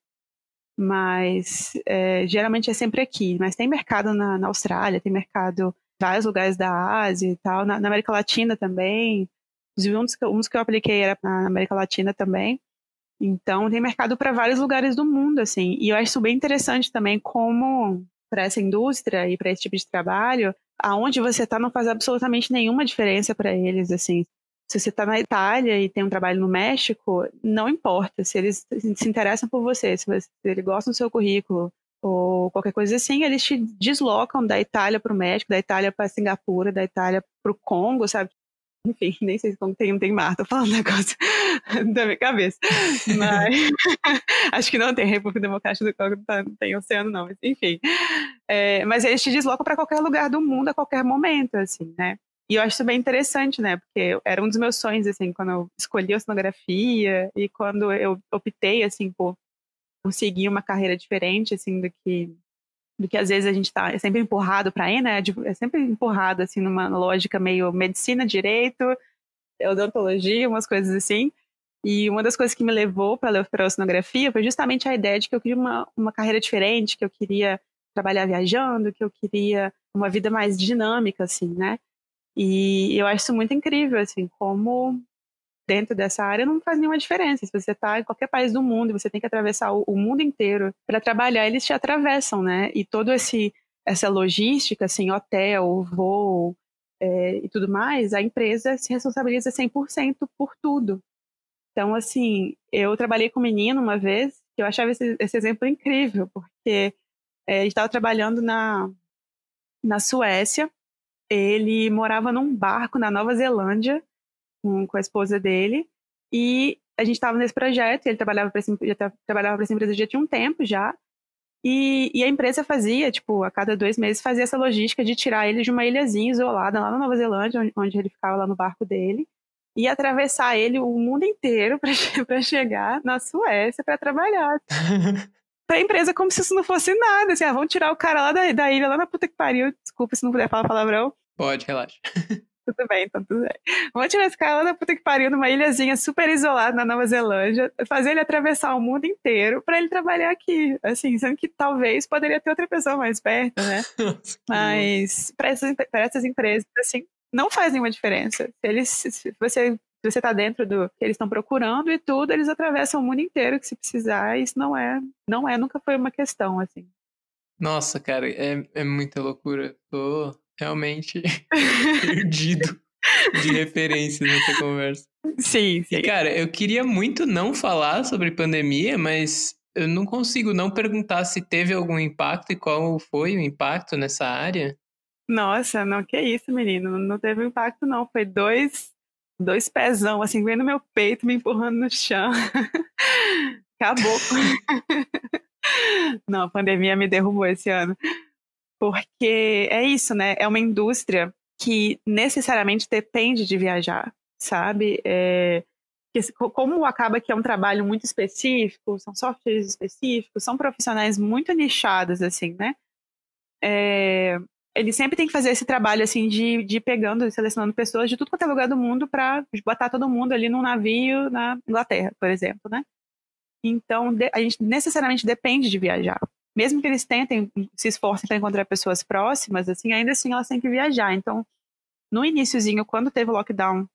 Mas é, geralmente é sempre aqui. Mas tem mercado na, na, Austrália, tem mercado em vários lugares da Ásia e tal, na, na América Latina também. Inclusive, um dos, que, um dos que eu apliquei era na América Latina também. Então, tem mercado para vários lugares do mundo, assim. E eu acho bem interessante também, como para essa indústria e para esse tipo de trabalho, aonde você está não faz absolutamente nenhuma diferença para eles, assim. Se você está na Itália e tem um trabalho no México, não importa se eles se interessam por você, se, você, se eles gostam do seu currículo ou qualquer coisa assim, eles te deslocam da Itália para o México, da Itália para Singapura, da Itália para o Congo, sabe? Enfim, nem sei se como tem, tem mar, tô falando negócio da minha cabeça. Mas acho que não tem República Democrática do Congo, tá, não tem oceano, não. Mas, enfim. É, mas eles te deslocam para qualquer lugar do mundo a qualquer momento, assim, né? E eu acho isso bem interessante, né? Porque era um dos meus sonhos, assim, quando eu escolhi a oceanografia e quando eu optei, assim, por, por seguir uma carreira diferente, assim, do que do que às vezes a gente está é sempre empurrado para ir, né? É sempre empurrado assim numa lógica meio medicina, direito, odontologia, umas coisas assim. E uma das coisas que me levou para a oceanografia foi justamente a ideia de que eu queria uma, uma carreira diferente, que eu queria trabalhar viajando, que eu queria uma vida mais dinâmica, assim, né? E eu acho isso muito incrível, assim, como dentro dessa área não faz nenhuma diferença. Se você está em qualquer país do mundo e você tem que atravessar o, o mundo inteiro para trabalhar, eles te atravessam, né? E todo esse essa logística, assim, hotel, voo é, e tudo mais, a empresa se responsabiliza 100% por tudo. Então, assim, eu trabalhei com um menino uma vez, que eu achava esse, esse exemplo incrível, porque é, gente estava trabalhando na, na Suécia, ele morava num barco na Nova Zelândia com, com a esposa dele, e a gente estava nesse projeto, ele trabalhava para trabalhava essa empresa já tinha um tempo já, e, e, a empresa fazia, tipo, a cada dois meses fazia essa logística de tirar ele de uma ilhazinha isolada lá na Nova Zelândia, onde, onde ele ficava lá no barco dele, e atravessar ele o mundo inteiro para chegar na Suécia para trabalhar. pra empresa como se isso não fosse nada. Assim, ah, vamos tirar o cara lá da, da ilha, lá na puta que pariu. Desculpa se não puder falar palavrão. Pode, relaxa. Tudo bem, então tudo bem. Vamos tirar esse cara da puta que pariu, numa ilhazinha super isolada na Nova Zelândia, fazer ele atravessar o mundo inteiro para ele trabalhar aqui. Assim, sendo que talvez poderia ter outra pessoa mais perto, né? Mas para essas, essas empresas, assim, não faz nenhuma diferença. Se eles, se você você está dentro do que eles estão procurando e tudo, eles atravessam o mundo inteiro que se precisar. Isso não é, não é, nunca foi uma questão assim. Nossa, cara, é, é muita loucura. Tô realmente perdido de referências nessa conversa. Sim, sim. E, cara, eu queria muito não falar sobre pandemia, mas eu não consigo não perguntar se teve algum impacto e qual foi o impacto nessa área. Nossa, não, que isso, menino. Não teve impacto, não. Foi dois, dois pezão, assim, vendo meu peito, me empurrando no chão. Acabou. não, a pandemia me derrubou esse ano. Porque é isso, né? É uma indústria que necessariamente depende de viajar, sabe? É, como acaba que é um trabalho muito específico, são softwares específicos, são profissionais muito nichados, assim, né? É, ele sempre tem que fazer esse trabalho assim de, de pegando, selecionando pessoas de tudo quanto é lugar do mundo para botar todo mundo ali num navio na Inglaterra, por exemplo, né? Então, a gente necessariamente depende de viajar. Mesmo que eles tentem, se esforcem para encontrar pessoas próximas, assim, ainda assim elas têm que viajar. Então, no iníciozinho, quando teve o lockdown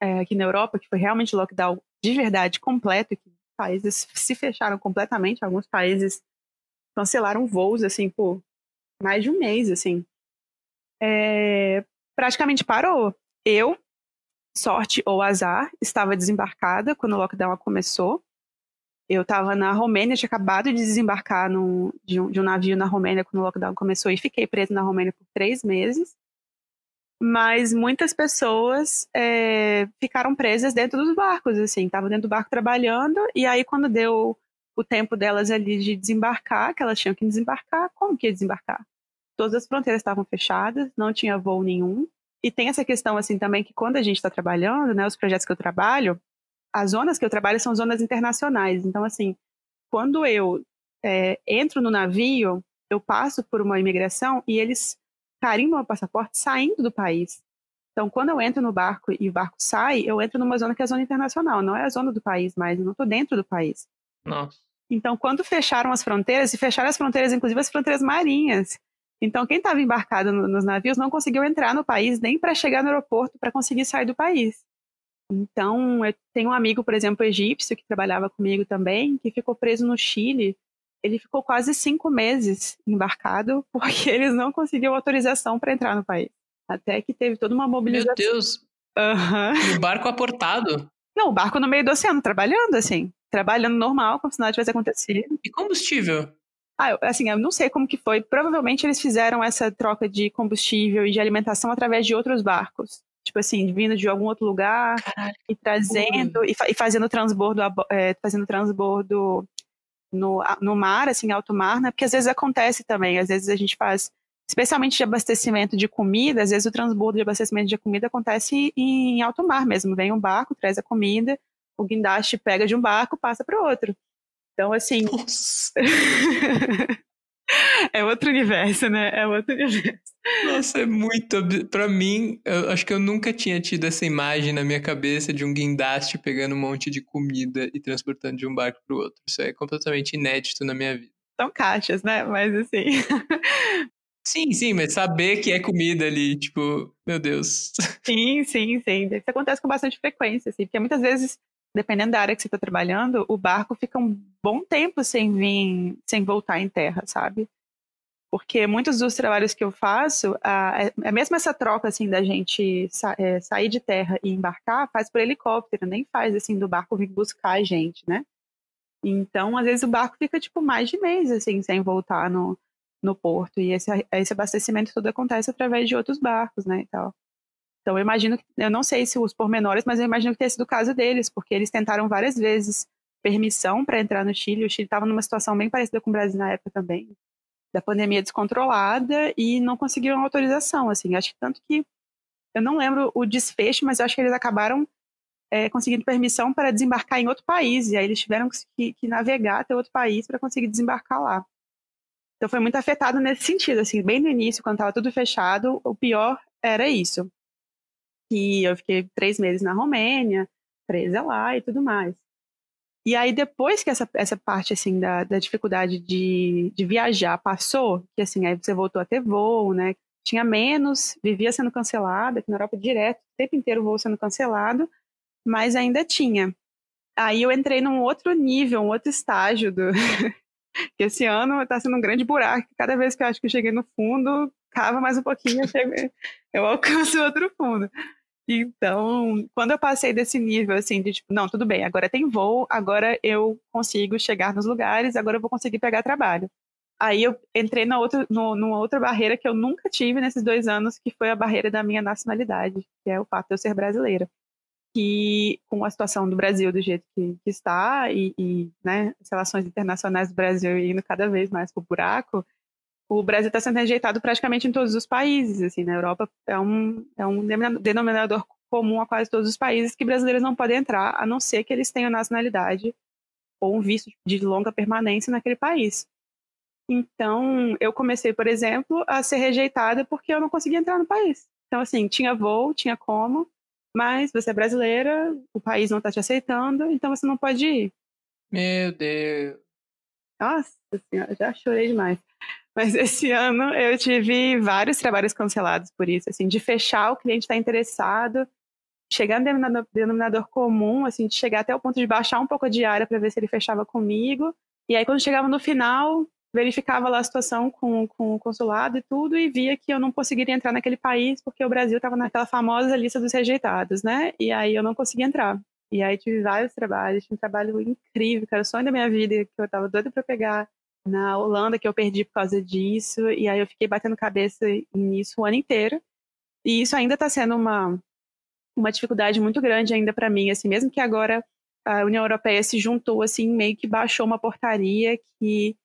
é, aqui na Europa, que foi realmente lockdown de verdade completo, que países se fecharam completamente, alguns países cancelaram voos, assim, por mais de um mês, assim. É, praticamente parou. Eu, sorte ou azar, estava desembarcada quando o lockdown começou. Eu estava na Romênia, tinha acabado de desembarcar no, de, um, de, um, navio na Romênia quando o lockdown começou e fiquei presa na Romênia por três meses. Mas muitas pessoas é, ficaram presas dentro dos barcos, assim, estavam dentro do barco trabalhando e aí quando deu o tempo delas ali de desembarcar, que elas tinham que desembarcar, como que ia desembarcar? todas as fronteiras estavam fechadas, não tinha voo nenhum. E tem essa questão assim também que quando a gente está trabalhando, né, os projetos que eu trabalho, as zonas que eu trabalho são zonas internacionais. Então assim, quando eu é, entro no navio, eu passo por uma imigração e eles carimbam o passaporte saindo do país. Então, quando eu entro no barco e o barco sai, eu entro numa zona que é a zona internacional, não é a zona do país mais, eu não estou dentro do país. Nossa. Então, quando fecharam as fronteiras, e fecharam as fronteiras, inclusive as fronteiras marinhas, então, quem estava embarcado no, nos navios não conseguiu entrar no país nem para chegar no aeroporto para conseguir sair do país. Então, eu tenho um amigo, por exemplo, egípcio, que trabalhava comigo também, que ficou preso no Chile. Ele ficou quase cinco meses embarcado porque eles não conseguiam autorização para entrar no país. Até que teve toda uma mobilização. Meu Deus! Uhum. O barco aportado? Não, o barco no meio do oceano, trabalhando assim. Trabalhando normal, como se nada tivesse acontecido. E combustível? Ah, assim, eu não sei como que foi. Provavelmente eles fizeram essa troca de combustível e de alimentação através de outros barcos. Tipo assim, vindo de algum outro lugar Caralho, e trazendo e, e, fazendo transbordo, é, fazendo transbordo no, no mar, assim, alto mar, né? Porque às vezes acontece também, às vezes a gente faz, especialmente de abastecimento de comida, às vezes o transbordo de abastecimento de comida acontece em alto mar mesmo. Vem um barco, traz a comida, o guindaste pega de um barco, passa para o outro. Então, assim. É outro universo, né? É outro universo. Nossa, é muito. Pra mim, eu acho que eu nunca tinha tido essa imagem na minha cabeça de um guindaste pegando um monte de comida e transportando de um barco pro outro. Isso é completamente inédito na minha vida. São caixas, né? Mas assim. Sim, sim, mas saber que é comida ali, tipo, meu Deus. Sim, sim, sim. Isso acontece com bastante frequência, assim, porque muitas vezes, dependendo da área que você está trabalhando, o barco fica um bom tempo sem vir, sem voltar em terra, sabe? Porque muitos dos trabalhos que eu faço, a, é, é mesmo essa troca, assim, da gente sa é, sair de terra e embarcar, faz por helicóptero, nem faz, assim, do barco vir buscar a gente, né? Então, às vezes o barco fica, tipo, mais de mês, assim, sem voltar no, no porto. E esse, esse abastecimento todo acontece através de outros barcos, né, e tal. Então, eu imagino, eu não sei se os pormenores, mas eu imagino que tenha sido o caso deles, porque eles tentaram várias vezes permissão para entrar no Chile. O Chile estava numa situação bem parecida com o Brasil na época também, da pandemia descontrolada e não conseguiram autorização, assim. Acho que tanto que eu não lembro o desfecho, mas acho que eles acabaram é, conseguindo permissão para desembarcar em outro país e aí eles tiveram que, que navegar até outro país para conseguir desembarcar lá. Então foi muito afetado nesse sentido, assim, bem no início, quando estava tudo fechado, o pior era isso. Que eu fiquei três meses na Romênia, presa lá e tudo mais. E aí, depois que essa, essa parte, assim, da, da dificuldade de, de viajar passou, que, assim, aí você voltou a ter voo, né? Tinha menos, vivia sendo cancelada, aqui na Europa direto, o tempo inteiro o voo sendo cancelado, mas ainda tinha. Aí eu entrei num outro nível, um outro estágio do, que esse ano está sendo um grande buraco. Cada vez que eu acho que eu cheguei no fundo, cava mais um pouquinho, eu, chego, eu alcanço outro fundo. Então, quando eu passei desse nível, assim, de tipo, não, tudo bem, agora tem voo, agora eu consigo chegar nos lugares, agora eu vou conseguir pegar trabalho. Aí eu entrei na outra, no, numa outra barreira que eu nunca tive nesses dois anos, que foi a barreira da minha nacionalidade, que é o fato de eu ser brasileira que com a situação do Brasil do jeito que, que está e, e né, as relações internacionais do Brasil indo cada vez mais para o buraco, o Brasil está sendo rejeitado praticamente em todos os países. Assim, na Europa é um, é um denominador comum a quase todos os países que brasileiros não podem entrar, a não ser que eles tenham nacionalidade ou um visto de longa permanência naquele país. Então, eu comecei, por exemplo, a ser rejeitada porque eu não conseguia entrar no país. Então, assim, tinha voo, tinha como, mas você é brasileira, o país não está te aceitando, então você não pode ir. Meu Deus. Nossa senhora, já chorei demais. Mas esse ano eu tive vários trabalhos cancelados por isso, assim, de fechar, o cliente está interessado, chegar no denominador, denominador, comum, assim, de chegar até o ponto de baixar um pouco a diária para ver se ele fechava comigo. E aí, quando chegava no final, verificava lá a situação com, com o consulado e tudo e via que eu não conseguiria entrar naquele país porque o Brasil estava naquela famosa lista dos rejeitados, né? E aí eu não conseguia entrar. E aí tive vários trabalhos, tinha um trabalho incrível, que era o sonho da minha vida, que eu estava doida para pegar na Holanda, que eu perdi por causa disso, e aí eu fiquei batendo cabeça nisso o ano inteiro. E isso ainda está sendo uma, uma dificuldade muito grande ainda para mim, assim, mesmo que agora a União Europeia se juntou, assim, meio que baixou uma portaria que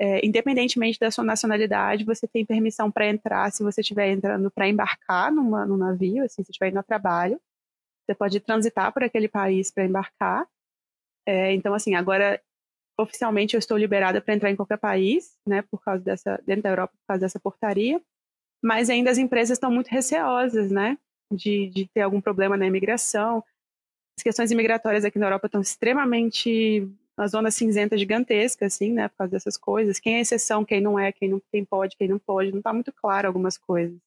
é, independentemente da sua nacionalidade, você tem permissão para entrar se você estiver entrando para embarcar numa, num navio, assim, se estiver indo a trabalho. Você pode transitar por aquele país para embarcar. É, então, assim, agora oficialmente eu estou liberada para entrar em qualquer país, né, por causa dessa, dentro da Europa, por causa dessa portaria. Mas ainda as empresas estão muito receosas, né, de, de ter algum problema na imigração. As questões imigratórias aqui na Europa estão extremamente uma zona cinzenta gigantesca, assim, né, por causa dessas coisas. Quem é exceção, quem não é, quem, não, quem pode, quem não pode, não está muito claro algumas coisas.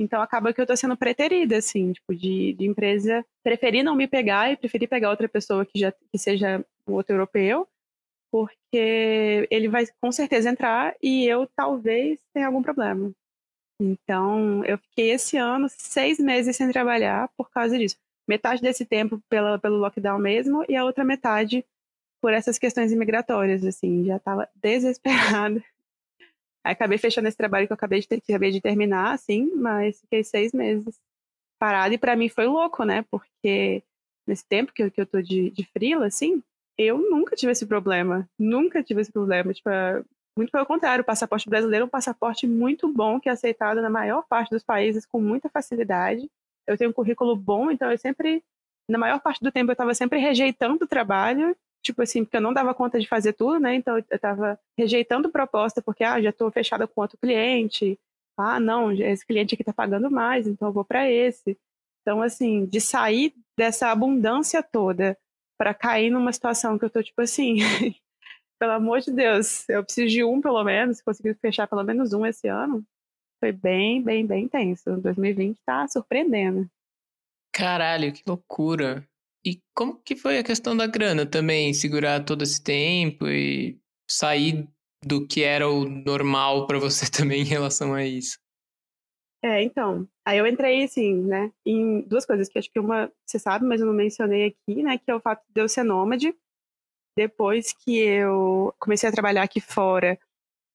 Então acaba que eu estou sendo preterida, assim, tipo, de, de empresa preferir não me pegar e preferir pegar outra pessoa que já que seja um outro europeu, porque ele vai com certeza entrar e eu talvez tenha algum problema. Então eu fiquei esse ano seis meses sem trabalhar por causa disso. Metade desse tempo pela, pelo lockdown mesmo e a outra metade por essas questões imigratórias, assim, já estava desesperada. Aí acabei fechando esse trabalho que eu acabei de, ter, acabei de terminar, assim, mas fiquei seis meses parada e para mim foi louco, né? Porque nesse tempo que eu, que eu tô de, de frila, assim, eu nunca tive esse problema, nunca tive esse problema, tipo, é, muito pelo contrário, o passaporte brasileiro é um passaporte muito bom, que é aceitado na maior parte dos países com muita facilidade. Eu tenho um currículo bom, então eu sempre, na maior parte do tempo, eu estava sempre rejeitando o trabalho tipo assim, porque eu não dava conta de fazer tudo, né? Então eu estava rejeitando proposta porque ah, já estou fechada com outro cliente. Ah, não, esse cliente aqui está pagando mais, então eu vou para esse. Então assim, de sair dessa abundância toda para cair numa situação que eu tô tipo assim, pelo amor de Deus, eu preciso de um pelo menos, conseguir fechar pelo menos um esse ano. Foi bem, bem, bem intenso. 2020 tá surpreendendo. Caralho, que loucura. E como que foi a questão da grana também? Segurar todo esse tempo e sair do que era o normal para você também em relação a isso? É, então, aí eu entrei, assim, né, em duas coisas, que acho que uma, você sabe, mas eu não mencionei aqui, né, que é o fato de eu ser nômade. Depois que eu comecei a trabalhar aqui fora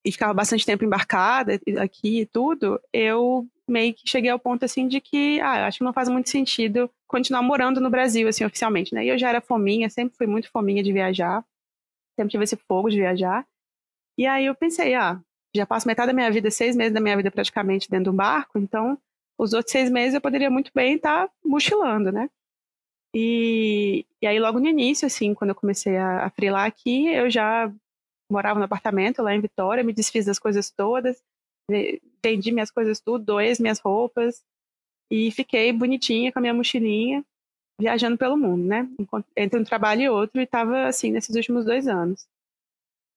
e ficava bastante tempo embarcada aqui e tudo, eu meio que cheguei ao ponto, assim, de que, ah, acho que não faz muito sentido continuar morando no Brasil, assim, oficialmente, né, e eu já era fominha, sempre fui muito fominha de viajar, sempre tive esse fogo de viajar, e aí eu pensei, ah, já passo metade da minha vida, seis meses da minha vida praticamente dentro do barco, então os outros seis meses eu poderia muito bem estar tá mochilando, né? E, e aí logo no início, assim, quando eu comecei a, a frilar aqui, eu já morava no apartamento lá em Vitória, me desfiz das coisas todas, vendi minhas coisas tudo, doei as minhas roupas e fiquei bonitinha com a minha mochilinha, viajando pelo mundo, né? Entre um trabalho e outro, e estava assim nesses últimos dois anos.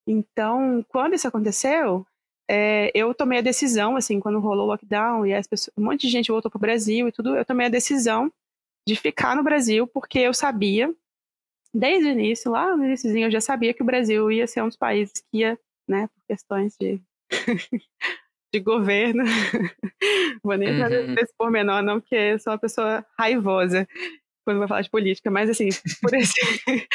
Então, quando isso aconteceu, é, eu tomei a decisão, assim, quando rolou o lockdown e as pessoas, um monte de gente voltou para o Brasil e tudo, eu tomei a decisão de ficar no Brasil porque eu sabia, desde o início, lá no iníciozinho, eu já sabia que o Brasil ia ser um dos países que ia, né, por questões de, de governo, vou nem entrar uhum. nesse pormenor não, porque eu sou uma pessoa raivosa quando vai falar de política, mas assim, por esse...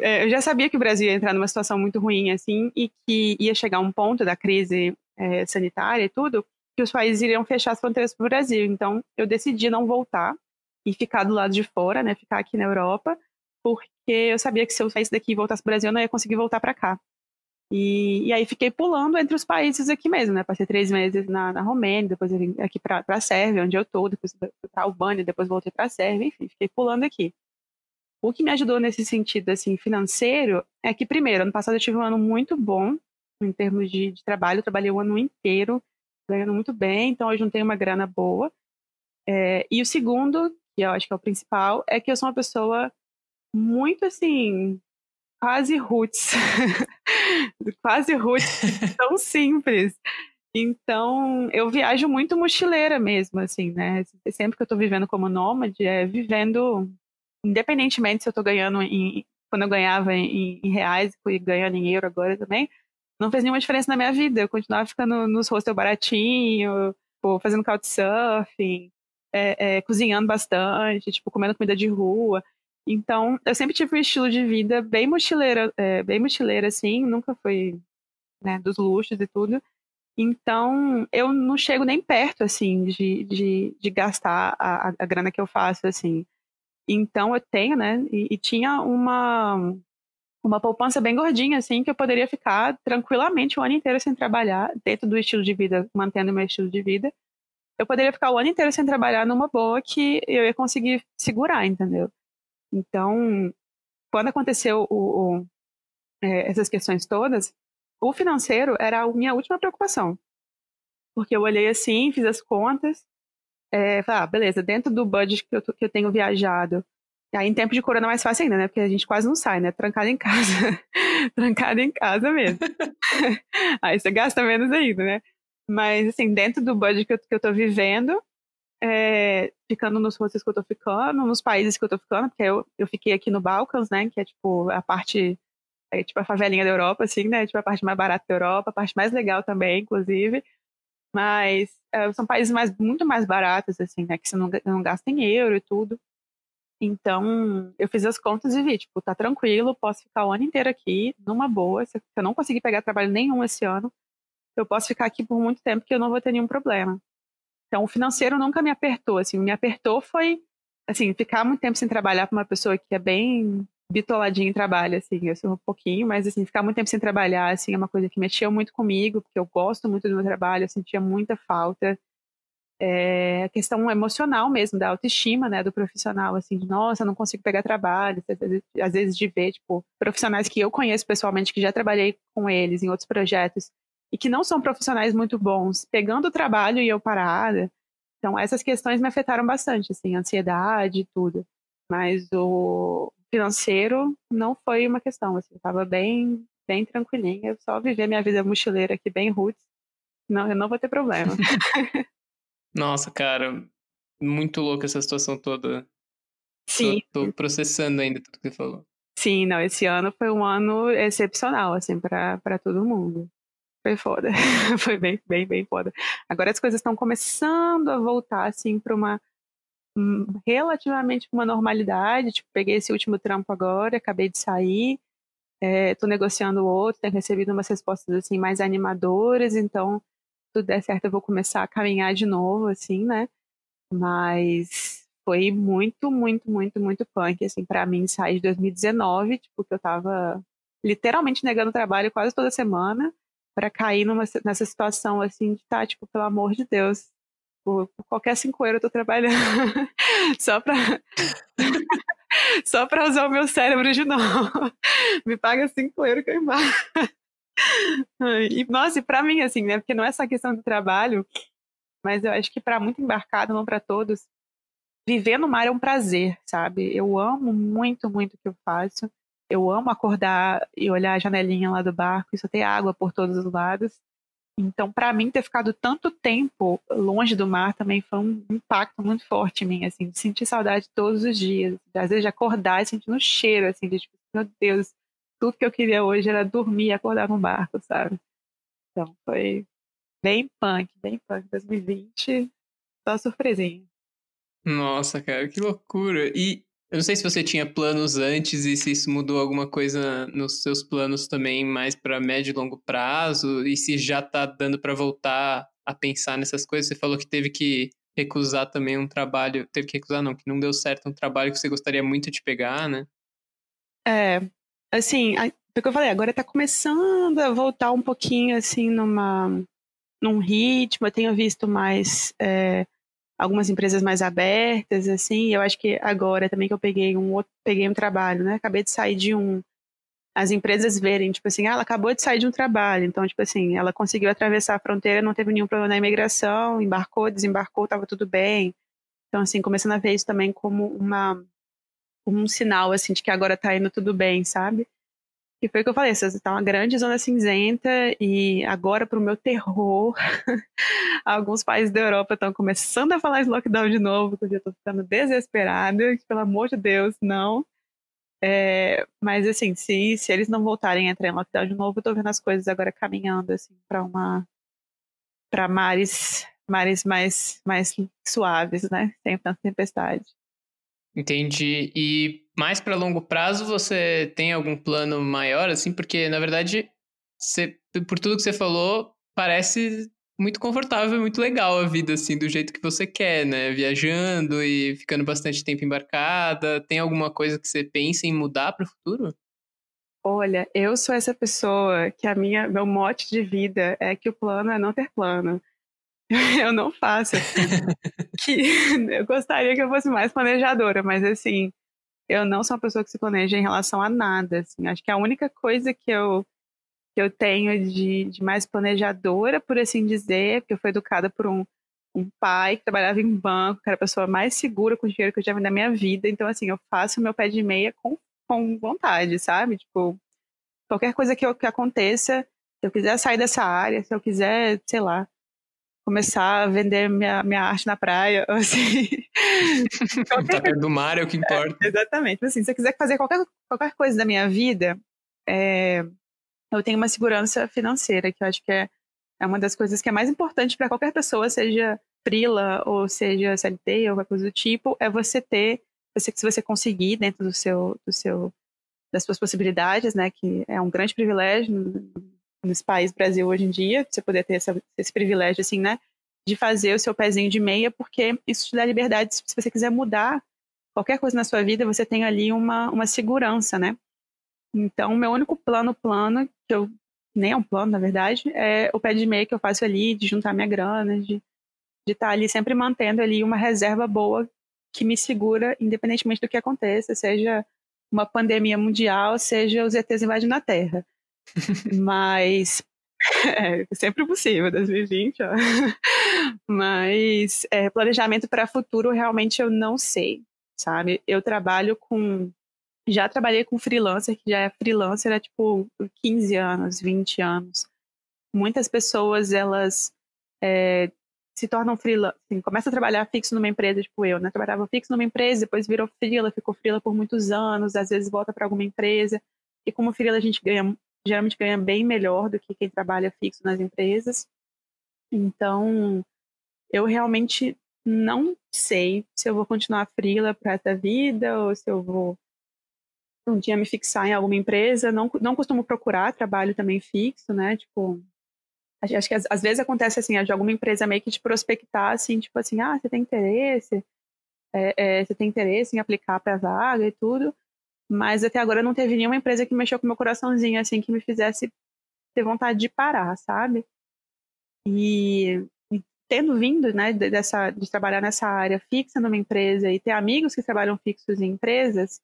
É, eu já sabia que o Brasil ia entrar numa situação muito ruim, assim, e que ia chegar um ponto da crise é, sanitária e tudo, que os países iriam fechar as fronteiras para o Brasil. Então, eu decidi não voltar e ficar do lado de fora, né, ficar aqui na Europa, porque eu sabia que se eu saísse daqui e voltasse para o Brasil, eu não ia conseguir voltar para cá. E, e, aí fiquei pulando entre os países aqui mesmo, né? Passei três meses na, na Romênia, depois eu vim aqui para a Sérvia, onde eu estou, depois para a Albânia, depois voltei para a Sérvia, enfim, fiquei pulando aqui. O que me ajudou nesse sentido, assim, financeiro, é que, primeiro, ano passado eu tive um ano muito bom em termos de, de trabalho, eu trabalhei o ano inteiro, ganhando muito bem, então eu juntei uma grana boa. É, e o segundo, que eu acho que é o principal, é que eu sou uma pessoa muito, assim, quase roots. quase roots, tão simples. Então, eu viajo muito mochileira mesmo, assim, né? Sempre que eu tô vivendo como nômade, é vivendo, independentemente se eu tô ganhando em. Quando eu ganhava em, em reais, fui ganhando em euro agora também, não fez nenhuma diferença na minha vida. Eu continuava ficando nos hostels baratinho, fazendo couchsurfing, é, é, cozinhando bastante, tipo, comendo comida de rua. Então, eu sempre tive um estilo de vida bem mochileira, é, bem mochileira, assim, nunca foi né, dos luxos e tudo. Então, eu não chego nem perto, assim, de, de, de gastar a, a, grana que eu faço, assim. Então, eu tenho, né, e, e, tinha uma, uma poupança bem gordinha, assim, que eu poderia ficar tranquilamente o ano inteiro sem trabalhar, dentro do estilo de vida, mantendo meu estilo de vida. Eu poderia ficar o ano inteiro sem trabalhar numa boa que eu ia conseguir segurar, entendeu? Então, quando aconteceu o, o, é, essas questões todas, o financeiro era a minha última preocupação. Porque eu olhei assim, fiz as contas, é, falei, ah, beleza, dentro do budget que eu, que eu tenho viajado, aí em tempo de corona é mais fácil ainda, né? Porque a gente quase não sai, né? Trancado em casa. Trancado em casa mesmo. aí você gasta menos ainda, né? Mas, assim, dentro do budget que eu, que eu tô vivendo, é, ficando nos hostels que eu tô ficando, nos países que eu tô ficando, porque eu, eu fiquei aqui no Balkans, né, que é tipo a parte, é, tipo a favelinha da Europa, assim, né, tipo a parte mais barata da Europa, a parte mais legal também, inclusive, mas é, são países mais, muito mais baratos, assim, né, que você não, não gasta em euro e tudo. Então, eu fiz as contas e vi, tipo, tá tranquilo, posso ficar o ano inteiro aqui, numa boa, se eu não conseguir pegar trabalho nenhum esse ano, eu posso ficar aqui por muito tempo que eu não vou ter nenhum problema. Então, o financeiro nunca me apertou, assim, me apertou foi, assim, ficar muito tempo sem trabalhar para uma pessoa que é bem bitoladinha em trabalho, assim, eu sou um pouquinho, mas, assim, ficar muito tempo sem trabalhar, assim, é uma coisa que mexeu muito comigo, porque eu gosto muito do meu trabalho, eu sentia muita falta. é, a questão emocional mesmo, da autoestima, né, do profissional, assim, de, nossa, não consigo pegar trabalho, às vezes de ver, tipo, profissionais que eu conheço pessoalmente, que já trabalhei com eles em outros projetos, e que não são profissionais muito bons, pegando o trabalho e eu parada, então essas questões me afetaram bastante, assim, ansiedade e tudo, mas o financeiro não foi uma questão, assim, eu tava bem, bem tranquilinha, eu só viver minha vida mochileira aqui, bem roots, não, eu não vou ter problema. Nossa, cara, muito louca essa situação toda. Sim. Tô, tô, processando ainda tudo que você falou. Sim, não, esse ano foi um ano excepcional, assim, para todo mundo. Foi foda. foi bem, bem, bem foda. Agora as coisas estão começando a voltar, assim, para uma um, relativamente uma normalidade. Tipo, peguei esse último trampo agora, acabei de sair, estou é, negociando outro, tenho recebido umas respostas assim mais animadoras, então tudo der certo, eu vou começar a caminhar de novo, assim, né? Mas foi muito, muito, muito, muito punk, assim, para mim sair de 2019, tipo, que eu tava literalmente negando trabalho quase toda semana, para cair numa, nessa situação, assim, de tá, tipo, pelo amor de Deus, por, por qualquer cinco euros eu tô trabalhando, só pra... só pra usar o meu cérebro de novo. Me paga cinco euros que eu. E, nossa, e pra mim, assim, né? Porque não é só questão do trabalho, mas eu acho que para muito embarcado, não para todos, viver no mar é um prazer, sabe? Eu amo muito, muito o que eu faço. Eu amo acordar e olhar a janelinha lá do barco e só ter água por todos os lados. Então, para mim, ter ficado tanto tempo longe do mar também foi um impacto muito forte em mim, assim, de sentir saudade todos os dias. Às vezes de acordar e sentir no cheiro, assim, de tipo, meu Deus, tudo que eu queria hoje era dormir e acordar no barco, sabe? Então foi bem punk, bem punk 2020, só surpresinha. Nossa, cara, que loucura. E eu não sei se você tinha planos antes e se isso mudou alguma coisa nos seus planos também mais para médio e longo prazo e se já tá dando para voltar a pensar nessas coisas. Você falou que teve que recusar também um trabalho, teve que recusar não, que não deu certo um trabalho que você gostaria muito de pegar, né? É, assim, porque eu falei, agora tá começando a voltar um pouquinho, assim, numa, num ritmo. Eu tenho visto mais é, algumas empresas mais abertas, assim. Eu acho que agora também que eu peguei um outro, peguei um trabalho, né? Acabei de sair de um. As empresas verem, tipo assim, ah, ela acabou de sair de um trabalho. Então, tipo assim, ela conseguiu atravessar a fronteira, não teve nenhum problema na imigração, embarcou, desembarcou, tava tudo bem. Então, assim, começando a ver isso também como uma um sinal, assim, de que agora tá indo tudo bem, sabe? E foi o que eu falei, tá uma grande zona cinzenta e agora, para o meu terror, alguns países da Europa estão começando a falar de lockdown de novo, porque eu estou ficando desesperada, pelo amor de Deus, não. É, mas assim, se, se eles não voltarem a entrar em lockdown de novo, eu estou vendo as coisas agora caminhando assim para uma para mares mares mais mais suaves, né? Sem tanta tempestade. Entendi. E mais para longo prazo, você tem algum plano maior, assim? Porque, na verdade, você, por tudo que você falou, parece muito confortável, muito legal a vida, assim, do jeito que você quer, né? Viajando e ficando bastante tempo embarcada. Tem alguma coisa que você pensa em mudar para o futuro? Olha, eu sou essa pessoa que a minha, meu mote de vida é que o plano é não ter plano. eu não faço. que eu gostaria que eu fosse mais planejadora, mas assim, eu não sou uma pessoa que se planeja em relação a nada. Assim. Acho que a única coisa que eu, que eu tenho de, de mais planejadora, por assim dizer, porque eu fui educada por um, um pai que trabalhava em banco, que era a pessoa mais segura com o dinheiro que eu já vi na minha vida. Então, assim, eu faço o meu pé de meia com, com vontade, sabe? Tipo, qualquer coisa que, eu, que aconteça, se eu quiser sair dessa área, se eu quiser, sei lá, começar a vender minha, minha arte na praia, assim. tá perto do mar é o que importa. É, exatamente. Assim, se eu quiser fazer qualquer, qualquer coisa da minha vida, é, eu tenho uma segurança financeira, que eu acho que é, é uma das coisas que é mais importante para qualquer pessoa, seja frila ou seja CLT ou qualquer coisa do tipo, é você ter, você, se você conseguir dentro do seu, do seu, das suas possibilidades, né, que é um grande privilégio, nesse país Brasil hoje em dia, você poder ter essa, esse privilégio, assim, né? De fazer o seu pezinho de meia, porque isso te dá liberdade. Se você quiser mudar qualquer coisa na sua vida, você tem ali uma, uma segurança, né? Então, meu único plano, plano, que eu nem é um plano, na verdade, é o pé de meia que eu faço ali, de juntar minha grana, de estar tá ali sempre mantendo ali uma reserva boa que me segura, independentemente do que aconteça, seja uma pandemia mundial, seja os ETs invadindo a Terra. Mas é sempre possível, 2020, ó. Mas é, planejamento para futuro realmente eu não sei, sabe? Eu trabalho com. Já trabalhei com freelancer, que já é freelancer há tipo 15 anos, 20 anos. Muitas pessoas, elas é, se tornam freelancer, assim, começa a trabalhar fixo numa empresa, tipo eu, né? Trabalhava fixo numa empresa, depois virou freela, ficou freela por muitos anos, às vezes volta para alguma empresa. E como freela a gente ganha, geralmente ganha bem melhor do que quem trabalha fixo nas empresas. Então, eu realmente não sei se eu vou continuar freela para essa vida ou se eu vou um dia me fixar em alguma empresa. Não, não costumo procurar trabalho também fixo, né? Tipo, Acho que às, vezes acontece assim, de alguma empresa meio que te prospectar, assim, tipo assim, ah, você tem interesse, é, é, você tem interesse em aplicar para vaga e tudo, mas até agora não teve nenhuma empresa que mexeu com meu coraçãozinho, assim, que me fizesse ter vontade de parar, sabe? E, tendo vindo, né, dessa, de trabalhar nessa área fixa numa empresa e ter amigos que trabalham fixos em empresas,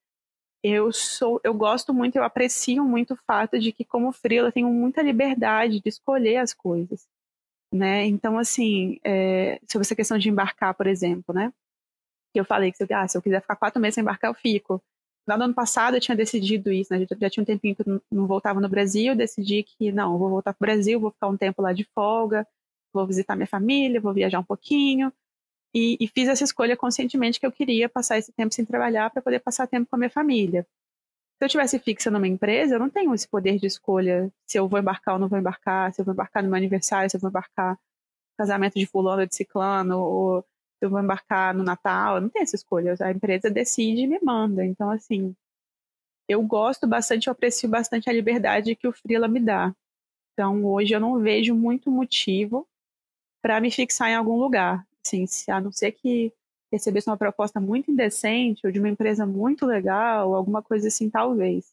eu sou, eu gosto muito, eu aprecio muito o fato de que como freela eu tenho muita liberdade de escolher as coisas, né? Então assim, é, sobre essa questão de embarcar, por exemplo, né? Que eu falei que se eu, ah, se eu quiser ficar quatro meses sem embarcar, eu fico. Lá no ano passado eu tinha decidido isso, né? Já, tinha um tempinho que eu não voltava no Brasil, decidi que não, vou voltar para o Brasil, vou ficar um tempo lá de folga, vou visitar minha família, vou viajar um pouquinho, e, e, fiz essa escolha conscientemente que eu queria passar esse tempo sem trabalhar para poder passar tempo com a minha família. Se eu tivesse fixa numa empresa, eu não tenho esse poder de escolha se eu vou embarcar ou não vou embarcar, se eu vou embarcar no meu aniversário, se eu vou embarcar no casamento de fulano ou de ciclano, ou se eu vou embarcar no Natal, eu não tenho essa escolha. A empresa decide e me manda. Então, assim, eu gosto bastante, eu aprecio bastante a liberdade que o Freela me dá. Então, hoje eu não vejo muito motivo para me fixar em algum lugar. Assim, se, a não ser que recebesse uma proposta muito indecente ou de uma empresa muito legal, alguma coisa assim, talvez.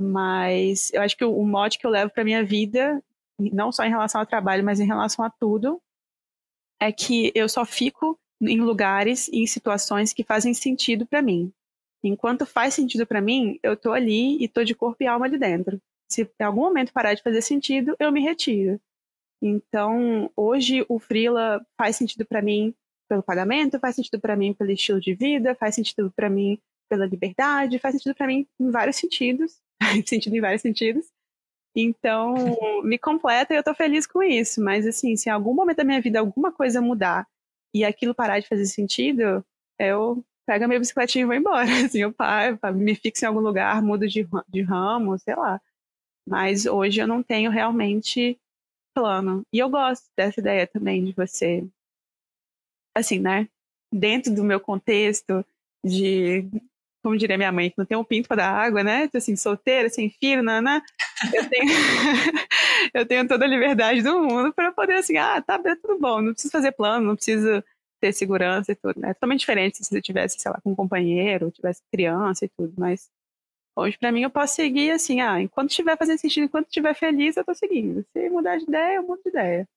Mas eu acho que o, o mote que eu levo para minha vida, não só em relação ao trabalho, mas em relação a tudo, é que eu só fico em lugares e em situações que fazem sentido para mim. Enquanto faz sentido para mim, eu tô ali e tô de corpo e alma ali dentro. Se em algum momento parar de fazer sentido, eu me retiro. Então, hoje o freela faz sentido para mim pelo pagamento, faz sentido para mim pelo estilo de vida, faz sentido para mim pela liberdade, faz sentido para mim em vários sentidos, sentido em vários sentidos. Então, me completa e eu tô feliz com isso, mas assim, se em algum momento da minha vida alguma coisa mudar e aquilo parar de fazer sentido, eu pego a minha bicicletinha e vou embora, assim, eu paro, me fixo em algum lugar, mudo de, de ramo, sei lá. Mas hoje eu não tenho realmente plano. E eu gosto dessa ideia também de você, assim, né? Dentro do meu contexto de, como diria minha mãe, que não tem um pinto para dar água, né? Assim, solteira, sem filho, né? Eu tenho, eu tenho toda a liberdade do mundo para poder, assim, ah, tá, é tudo bom, não preciso fazer plano, não preciso ter segurança e tudo, né? É totalmente diferente se você tivesse, sei lá, com um companheiro, tivesse criança e tudo, mas Hoje, para mim, eu posso seguir assim, ah, enquanto estiver fazendo sentido, enquanto estiver feliz, eu tô seguindo. Se mudar de ideia, eu mudo de ideia.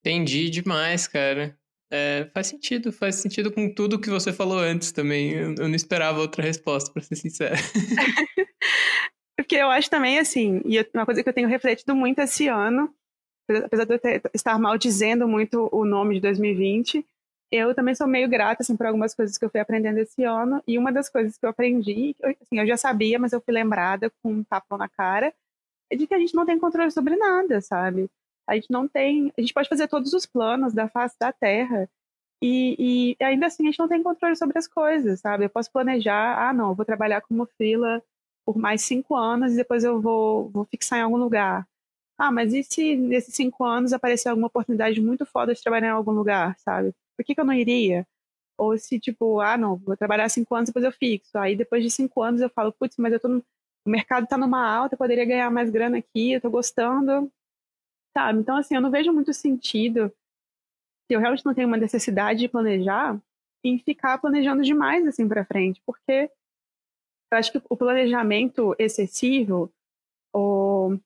Entendi demais, cara. É, faz sentido, faz sentido com tudo que você falou antes também. Eu, eu não esperava outra resposta, para ser sincero. Porque eu acho também, assim, e uma coisa que eu tenho refletido muito esse ano, apesar de eu ter, estar maldizendo muito o nome de 2020, eu também sou meio grata assim por algumas coisas que eu fui aprendendo esse ano e uma das coisas que eu aprendi, assim, eu já sabia, mas eu fui lembrada com um tapão na cara, é de que a gente não tem controle sobre nada, sabe? A gente não tem, a gente pode fazer todos os planos da face da Terra e, e ainda assim a gente não tem controle sobre as coisas, sabe? Eu posso planejar, ah, não, eu vou trabalhar como freela por mais cinco anos e depois eu vou, vou fixar em algum lugar. Ah, mas e se nesses cinco anos aparecer alguma oportunidade muito foda de trabalhar em algum lugar, sabe? por que, que eu não iria? Ou se, tipo, ah, não, vou trabalhar cinco anos, depois eu fixo. Aí depois de cinco anos eu falo, putz, mas eu tô no... o mercado tá numa alta, eu poderia ganhar mais grana aqui, eu tô gostando. Sabe? Então, assim, eu não vejo muito sentido, se eu realmente não tenho uma necessidade de planejar, em ficar planejando demais, assim, pra frente. Porque eu acho que o planejamento excessivo, ou,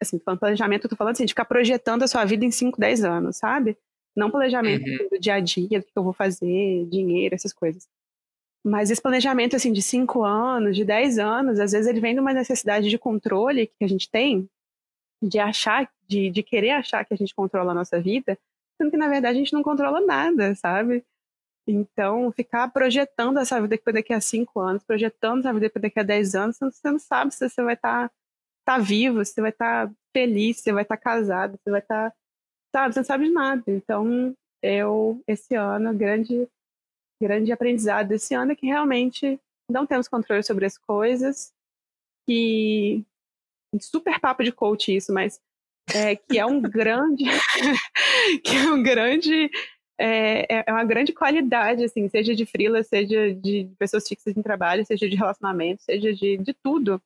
assim, falando planejamento, eu tô falando assim, de ficar projetando a sua vida em 5, 10 anos, sabe? Não planejamento uhum. do dia a dia, do que eu vou fazer, dinheiro, essas coisas. Mas esse planejamento, assim, de cinco anos, de dez anos, às vezes ele vem de uma necessidade de controle que a gente tem, de achar, de, de querer achar que a gente controla a nossa vida, sendo que, na verdade, a gente não controla nada, sabe? Então, ficar projetando essa vida daqui a cinco anos, projetando essa vida daqui a dez anos, você não sabe se você vai estar tá, tá vivo, se você vai estar tá feliz, se você vai estar tá casado, se você vai estar... Tá, sabe, você não sabe de nada. Então, eu, esse ano, grande grande aprendizado desse ano é que realmente não temos controle sobre as coisas, que super papo de coach isso, mas é, que é um grande que é um grande é, é, é uma grande qualidade, assim, seja de freela, seja de pessoas fixas em trabalho, seja de relacionamento, seja de, de tudo.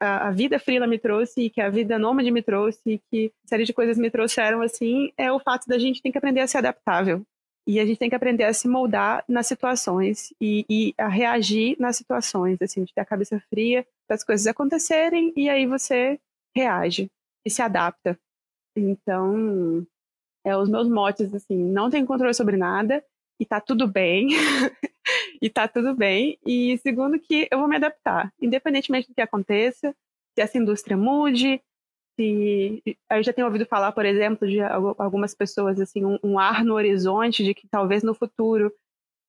A, a vida freela me trouxe, que a vida nômade me trouxe, que série de coisas me trouxeram, assim, é o fato da gente ter que aprender a ser adaptável. E a gente tem que aprender a se moldar nas situações e, e a reagir nas situações, assim, de ter a cabeça fria para as coisas acontecerem e aí você reage e se adapta. Então, é os meus motes, assim, não tem controle sobre nada e tá tudo bem. e tá tudo bem. E segundo que eu vou me adaptar, independentemente do que aconteça, se essa indústria mude, se eu já tenho ouvido falar, por exemplo, de algumas pessoas assim um, um ar no horizonte de que talvez no futuro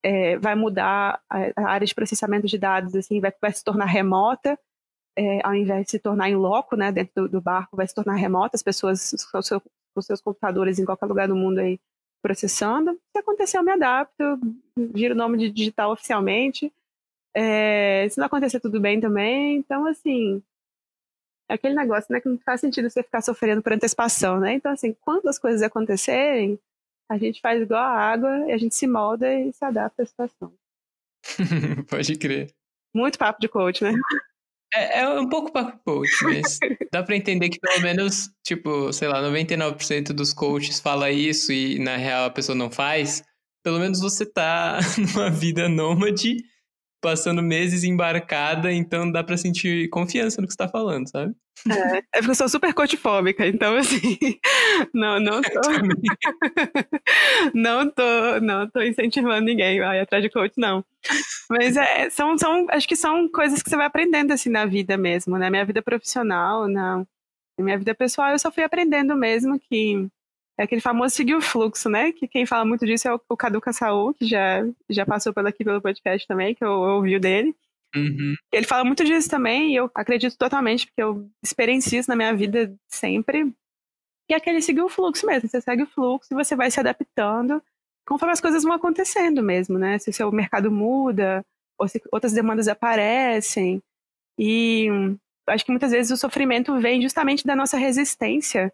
é, vai mudar a, área de processamento de dados, assim, vai, vai se tornar remota, é, ao invés de se tornar em loco, né, dentro do, do barco, vai se tornar remota, as pessoas com, seu, com seus computadores em qualquer lugar do mundo aí processando. Se acontecer, eu me adapto, viro o nome de digital oficialmente. É, se não acontecer, tudo bem também. Então, assim, é aquele negócio, né, que não faz sentido você ficar sofrendo por antecipação, né? Então, assim, quando as coisas acontecerem, a gente faz igual a água e a gente se molda e se adapta à situação. Pode crer. Muito papo de coach, né? É, é um pouco papo coach, mas dá para entender que pelo menos, tipo, sei lá, 99% dos coaches fala isso e na real a pessoa não faz. Pelo menos você tá numa vida nômade passando meses embarcada, então dá para sentir confiança no que você tá falando, sabe? É, é porque eu sou super coachfóbica, então assim, não, não tô, não tô, não tô incentivando ninguém a ir atrás de coach, não. Mas é, são, são, acho que são coisas que você vai aprendendo assim na vida mesmo, né? Minha vida profissional, na minha vida pessoal, eu só fui aprendendo mesmo que é aquele famoso seguir o fluxo, né? Que quem fala muito disso é o, o Cadu Saul, que já, já passou por aqui pelo podcast também, que eu, eu ouvi o dele. Uhum. Ele fala muito disso também, e eu acredito totalmente, porque eu experiencio isso na minha vida sempre. Que é aquele seguir o fluxo mesmo. Você segue o fluxo e você vai se adaptando conforme as coisas vão acontecendo mesmo, né? Se o seu mercado muda, ou se outras demandas aparecem. E acho que muitas vezes o sofrimento vem justamente da nossa resistência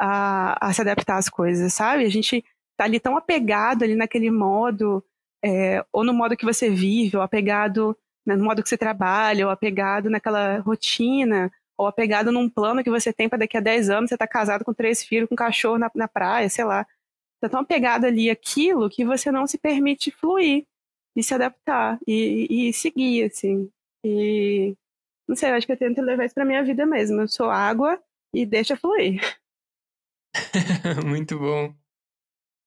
a, a se adaptar às coisas, sabe? A gente tá ali tão apegado ali naquele modo, é, ou no modo que você vive, ou apegado né, no modo que você trabalha, ou apegado naquela rotina, ou apegado num plano que você tem para daqui a 10 anos, você tá casado com três filhos, com um cachorro na, na praia, sei lá. Tá tão apegado ali aquilo que você não se permite fluir e se adaptar e, e seguir, assim. E não sei, eu acho que eu tento levar isso pra minha vida mesmo. Eu sou água e deixa fluir. Muito bom.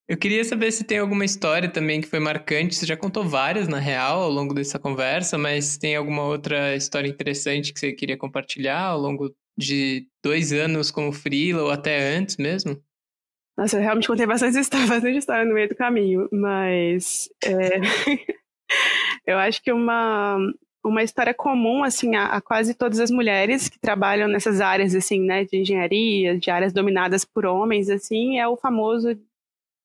Eu queria saber se tem alguma história também que foi marcante. Você já contou várias, na real, ao longo dessa conversa, mas tem alguma outra história interessante que você queria compartilhar ao longo de dois anos como freela ou até antes mesmo? Nossa, eu realmente contei bastante história, bastante história no meio do caminho, mas é... eu acho que uma, uma história comum assim a, a, quase todas as mulheres que trabalham nessas áreas assim, né, de engenharia, de áreas dominadas por homens assim, é o famoso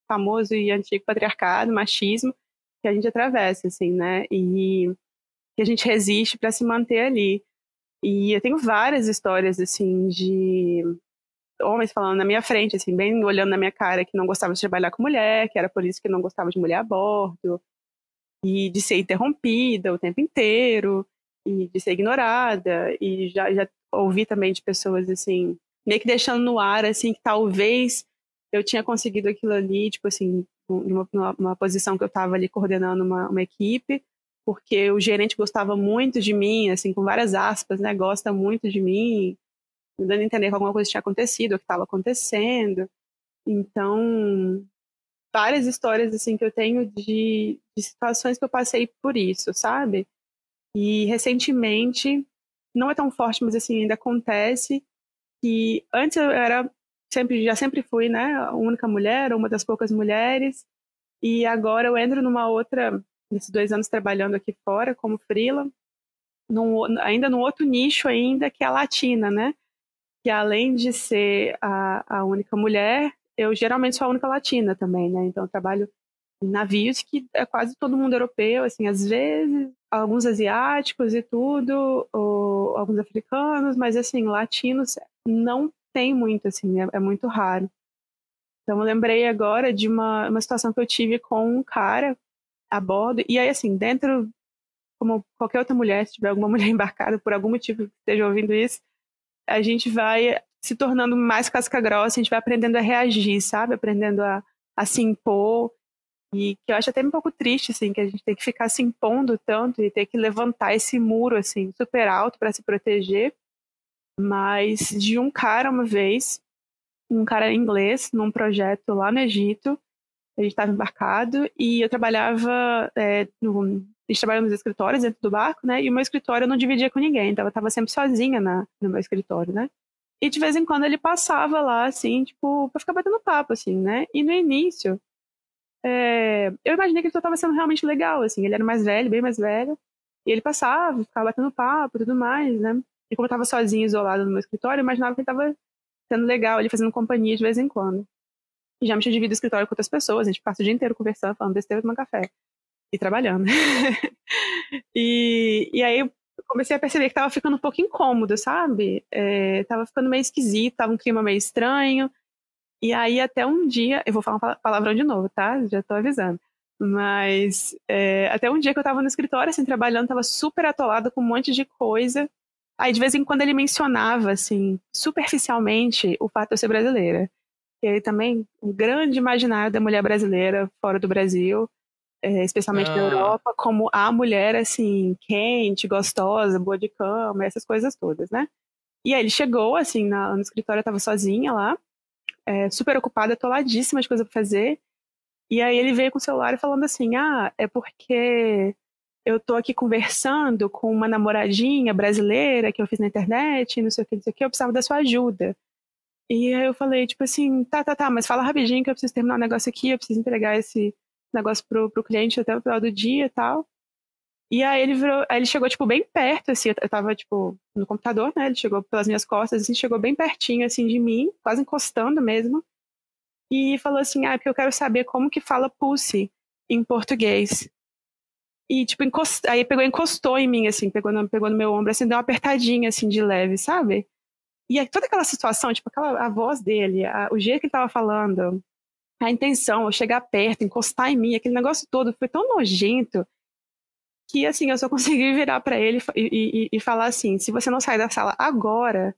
famoso e antigo patriarcado, machismo que a gente atravessa assim, né? E que a gente resiste para se manter ali. E eu tenho várias histórias assim de homens falando na minha frente, assim, bem olhando na minha cara que não gostava de trabalhar com mulher, que era por isso que não gostava de mulher a bordo, e de ser interrompida o tempo inteiro e de ser ignorada e já, já ouvi também de pessoas assim meio que deixando no ar assim que talvez eu tinha conseguido aquilo ali tipo assim numa, numa posição que eu estava ali coordenando uma, uma equipe porque o gerente gostava muito de mim assim com várias aspas né gosta muito de mim me dando a entender que alguma coisa tinha acontecido ou que estava acontecendo. Então várias histórias assim que eu tenho de, de situações que eu passei por isso, sabe? E recentemente, não é tão forte, mas assim, ainda acontece que antes eu era sempre já sempre fui, né, a única mulher, uma das poucas mulheres, e agora eu entro numa outra, nesses dois anos trabalhando aqui fora como frila, num, ainda no outro nicho ainda que é a latina, né? Que além de ser a, a única mulher, eu geralmente sou a única latina também, né? Então eu trabalho em navios que é quase todo mundo europeu, assim, às vezes alguns asiáticos e tudo, ou alguns africanos, mas assim, latinos não tem muito, assim, é, é muito raro. Então eu lembrei agora de uma, uma situação que eu tive com um cara a bordo, e aí assim, dentro, como qualquer outra mulher, se tiver alguma mulher embarcada por algum motivo que esteja ouvindo isso, a gente vai se tornando mais casca grossa, a gente vai aprendendo a reagir, sabe? Aprendendo a, a se impor, e que eu acho até um pouco triste, assim, que a gente tem que ficar se impondo tanto e ter que levantar esse muro, assim, super alto para se proteger. Mas de um cara uma vez, um cara inglês, num projeto lá no Egito, a gente estava embarcado e eu trabalhava é, no, a gente trabalhava nos escritórios dentro do barco, né? E o meu escritório eu não dividia com ninguém, então eu estava sempre sozinha na, no meu escritório, né? E de vez em quando ele passava lá, assim, tipo, para ficar batendo papo, assim, né? E no início, é, eu imaginei que ele estava sendo realmente legal, assim, ele era mais velho, bem mais velho, e ele passava, ficava batendo papo e tudo mais, né? E como eu estava sozinho, isolado no meu escritório, eu imaginava que ele estava sendo legal, ele fazendo companhia de vez em quando. E já me tinha dividido o escritório com outras pessoas, a gente passa o dia inteiro conversando, falando besteira, tomando café e trabalhando. e, e aí comecei a perceber que estava ficando um pouco incômodo, sabe? É, tava ficando meio esquisito, tava um clima meio estranho. E aí até um dia, eu vou falar um palavrão de novo, tá? Já tô avisando. Mas é, até um dia que eu tava no escritório, assim, trabalhando, tava super atolada com um monte de coisa. Aí de vez em quando ele mencionava, assim, superficialmente, o fato de eu ser brasileira. E aí também, um grande imaginário da mulher brasileira fora do Brasil, é, especialmente ah. na Europa, como a mulher, assim, quente, gostosa, boa de cama, essas coisas todas, né? E aí ele chegou, assim, na, no escritório, eu tava sozinha lá, é, super ocupada, atoladíssima de coisa pra fazer. E aí ele veio com o celular falando assim: ah, é porque eu tô aqui conversando com uma namoradinha brasileira que eu fiz na internet, não sei o que, não sei o que, eu precisava da sua ajuda. E aí eu falei, tipo assim, tá, tá, tá, mas fala rapidinho que eu preciso terminar um negócio aqui, eu preciso entregar esse negócio pro, pro cliente até o final do dia e tal. E aí ele virou, aí ele chegou, tipo, bem perto, assim, eu tava, tipo, no computador, né, ele chegou pelas minhas costas, assim, chegou bem pertinho, assim, de mim, quase encostando mesmo, e falou assim, ah, porque eu quero saber como que fala pussy em português. E, tipo, encost... aí pegou encostou em mim, assim, pegou no, pegou no meu ombro, assim, deu uma apertadinha, assim, de leve, sabe? E aí, toda aquela situação, tipo, aquela, a voz dele, a, o jeito que ele tava falando, a intenção, eu chegar perto, encostar em mim, aquele negócio todo foi tão nojento que assim, eu só consegui virar para ele e, e, e, falar assim: se você não sair da sala agora,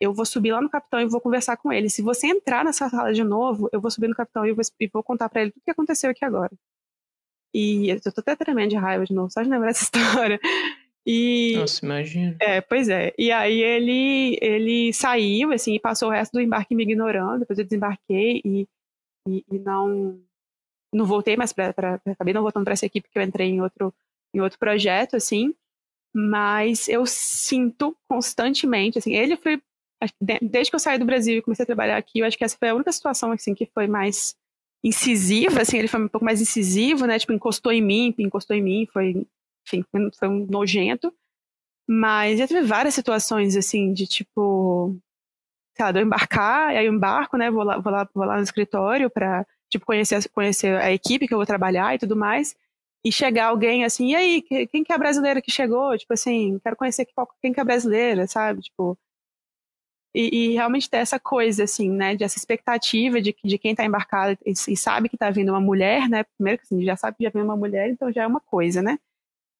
eu vou subir lá no capitão e vou conversar com ele. Se você entrar nessa sala de novo, eu vou subir no capitão e vou, e vou contar para ele tudo o que aconteceu aqui agora. E eu tô até tremendo de raiva de novo, só de lembrar essa história. E, Nossa, imagina. É, pois é. E aí ele, ele saiu, assim, e passou o resto do embarque me ignorando. Depois eu desembarquei e, e, e não, não voltei mais para. Acabei não voltando para essa equipe que eu entrei em outro em outro projeto, assim, mas eu sinto constantemente, assim, ele foi, desde que eu saí do Brasil e comecei a trabalhar aqui, eu acho que essa foi a única situação, assim, que foi mais incisiva, assim, ele foi um pouco mais incisivo, né, tipo, encostou em mim, encostou em mim, foi, enfim, foi um nojento, mas já teve várias situações, assim, de tipo, lá, eu embarcar, aí eu embarco, né, vou lá, vou lá, vou lá no escritório para tipo, conhecer, conhecer a equipe que eu vou trabalhar e tudo mais, e chegar alguém assim, e aí, quem que é a brasileira que chegou? Tipo assim, quero conhecer quem que é brasileira, sabe? Tipo, e, e, realmente ter essa coisa, assim, né, de essa expectativa de, de quem está embarcado e, e, sabe que está vindo uma mulher, né, primeiro que assim, já sabe que já vem uma mulher, então já é uma coisa, né,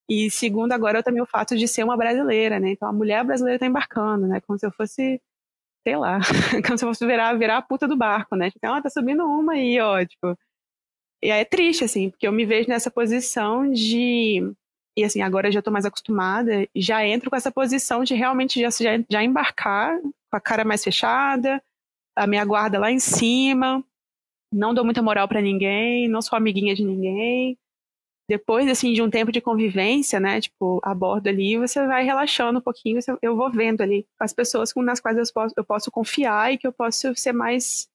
e segundo agora também o fato de ser uma brasileira, né, então a mulher brasileira está embarcando, né, como se eu fosse, sei lá, como se fosse virar, virar a puta do barco, né, tipo, ah, tá subindo uma aí, ó, tipo, e aí é triste, assim, porque eu me vejo nessa posição de. E assim, agora eu já estou mais acostumada, já entro com essa posição de realmente já, já, já embarcar com a cara mais fechada, a minha guarda lá em cima, não dou muita moral para ninguém, não sou amiguinha de ninguém. Depois, assim, de um tempo de convivência, né, tipo, a bordo ali, você vai relaxando um pouquinho, eu vou vendo ali as pessoas nas quais eu posso, eu posso confiar e que eu posso ser mais,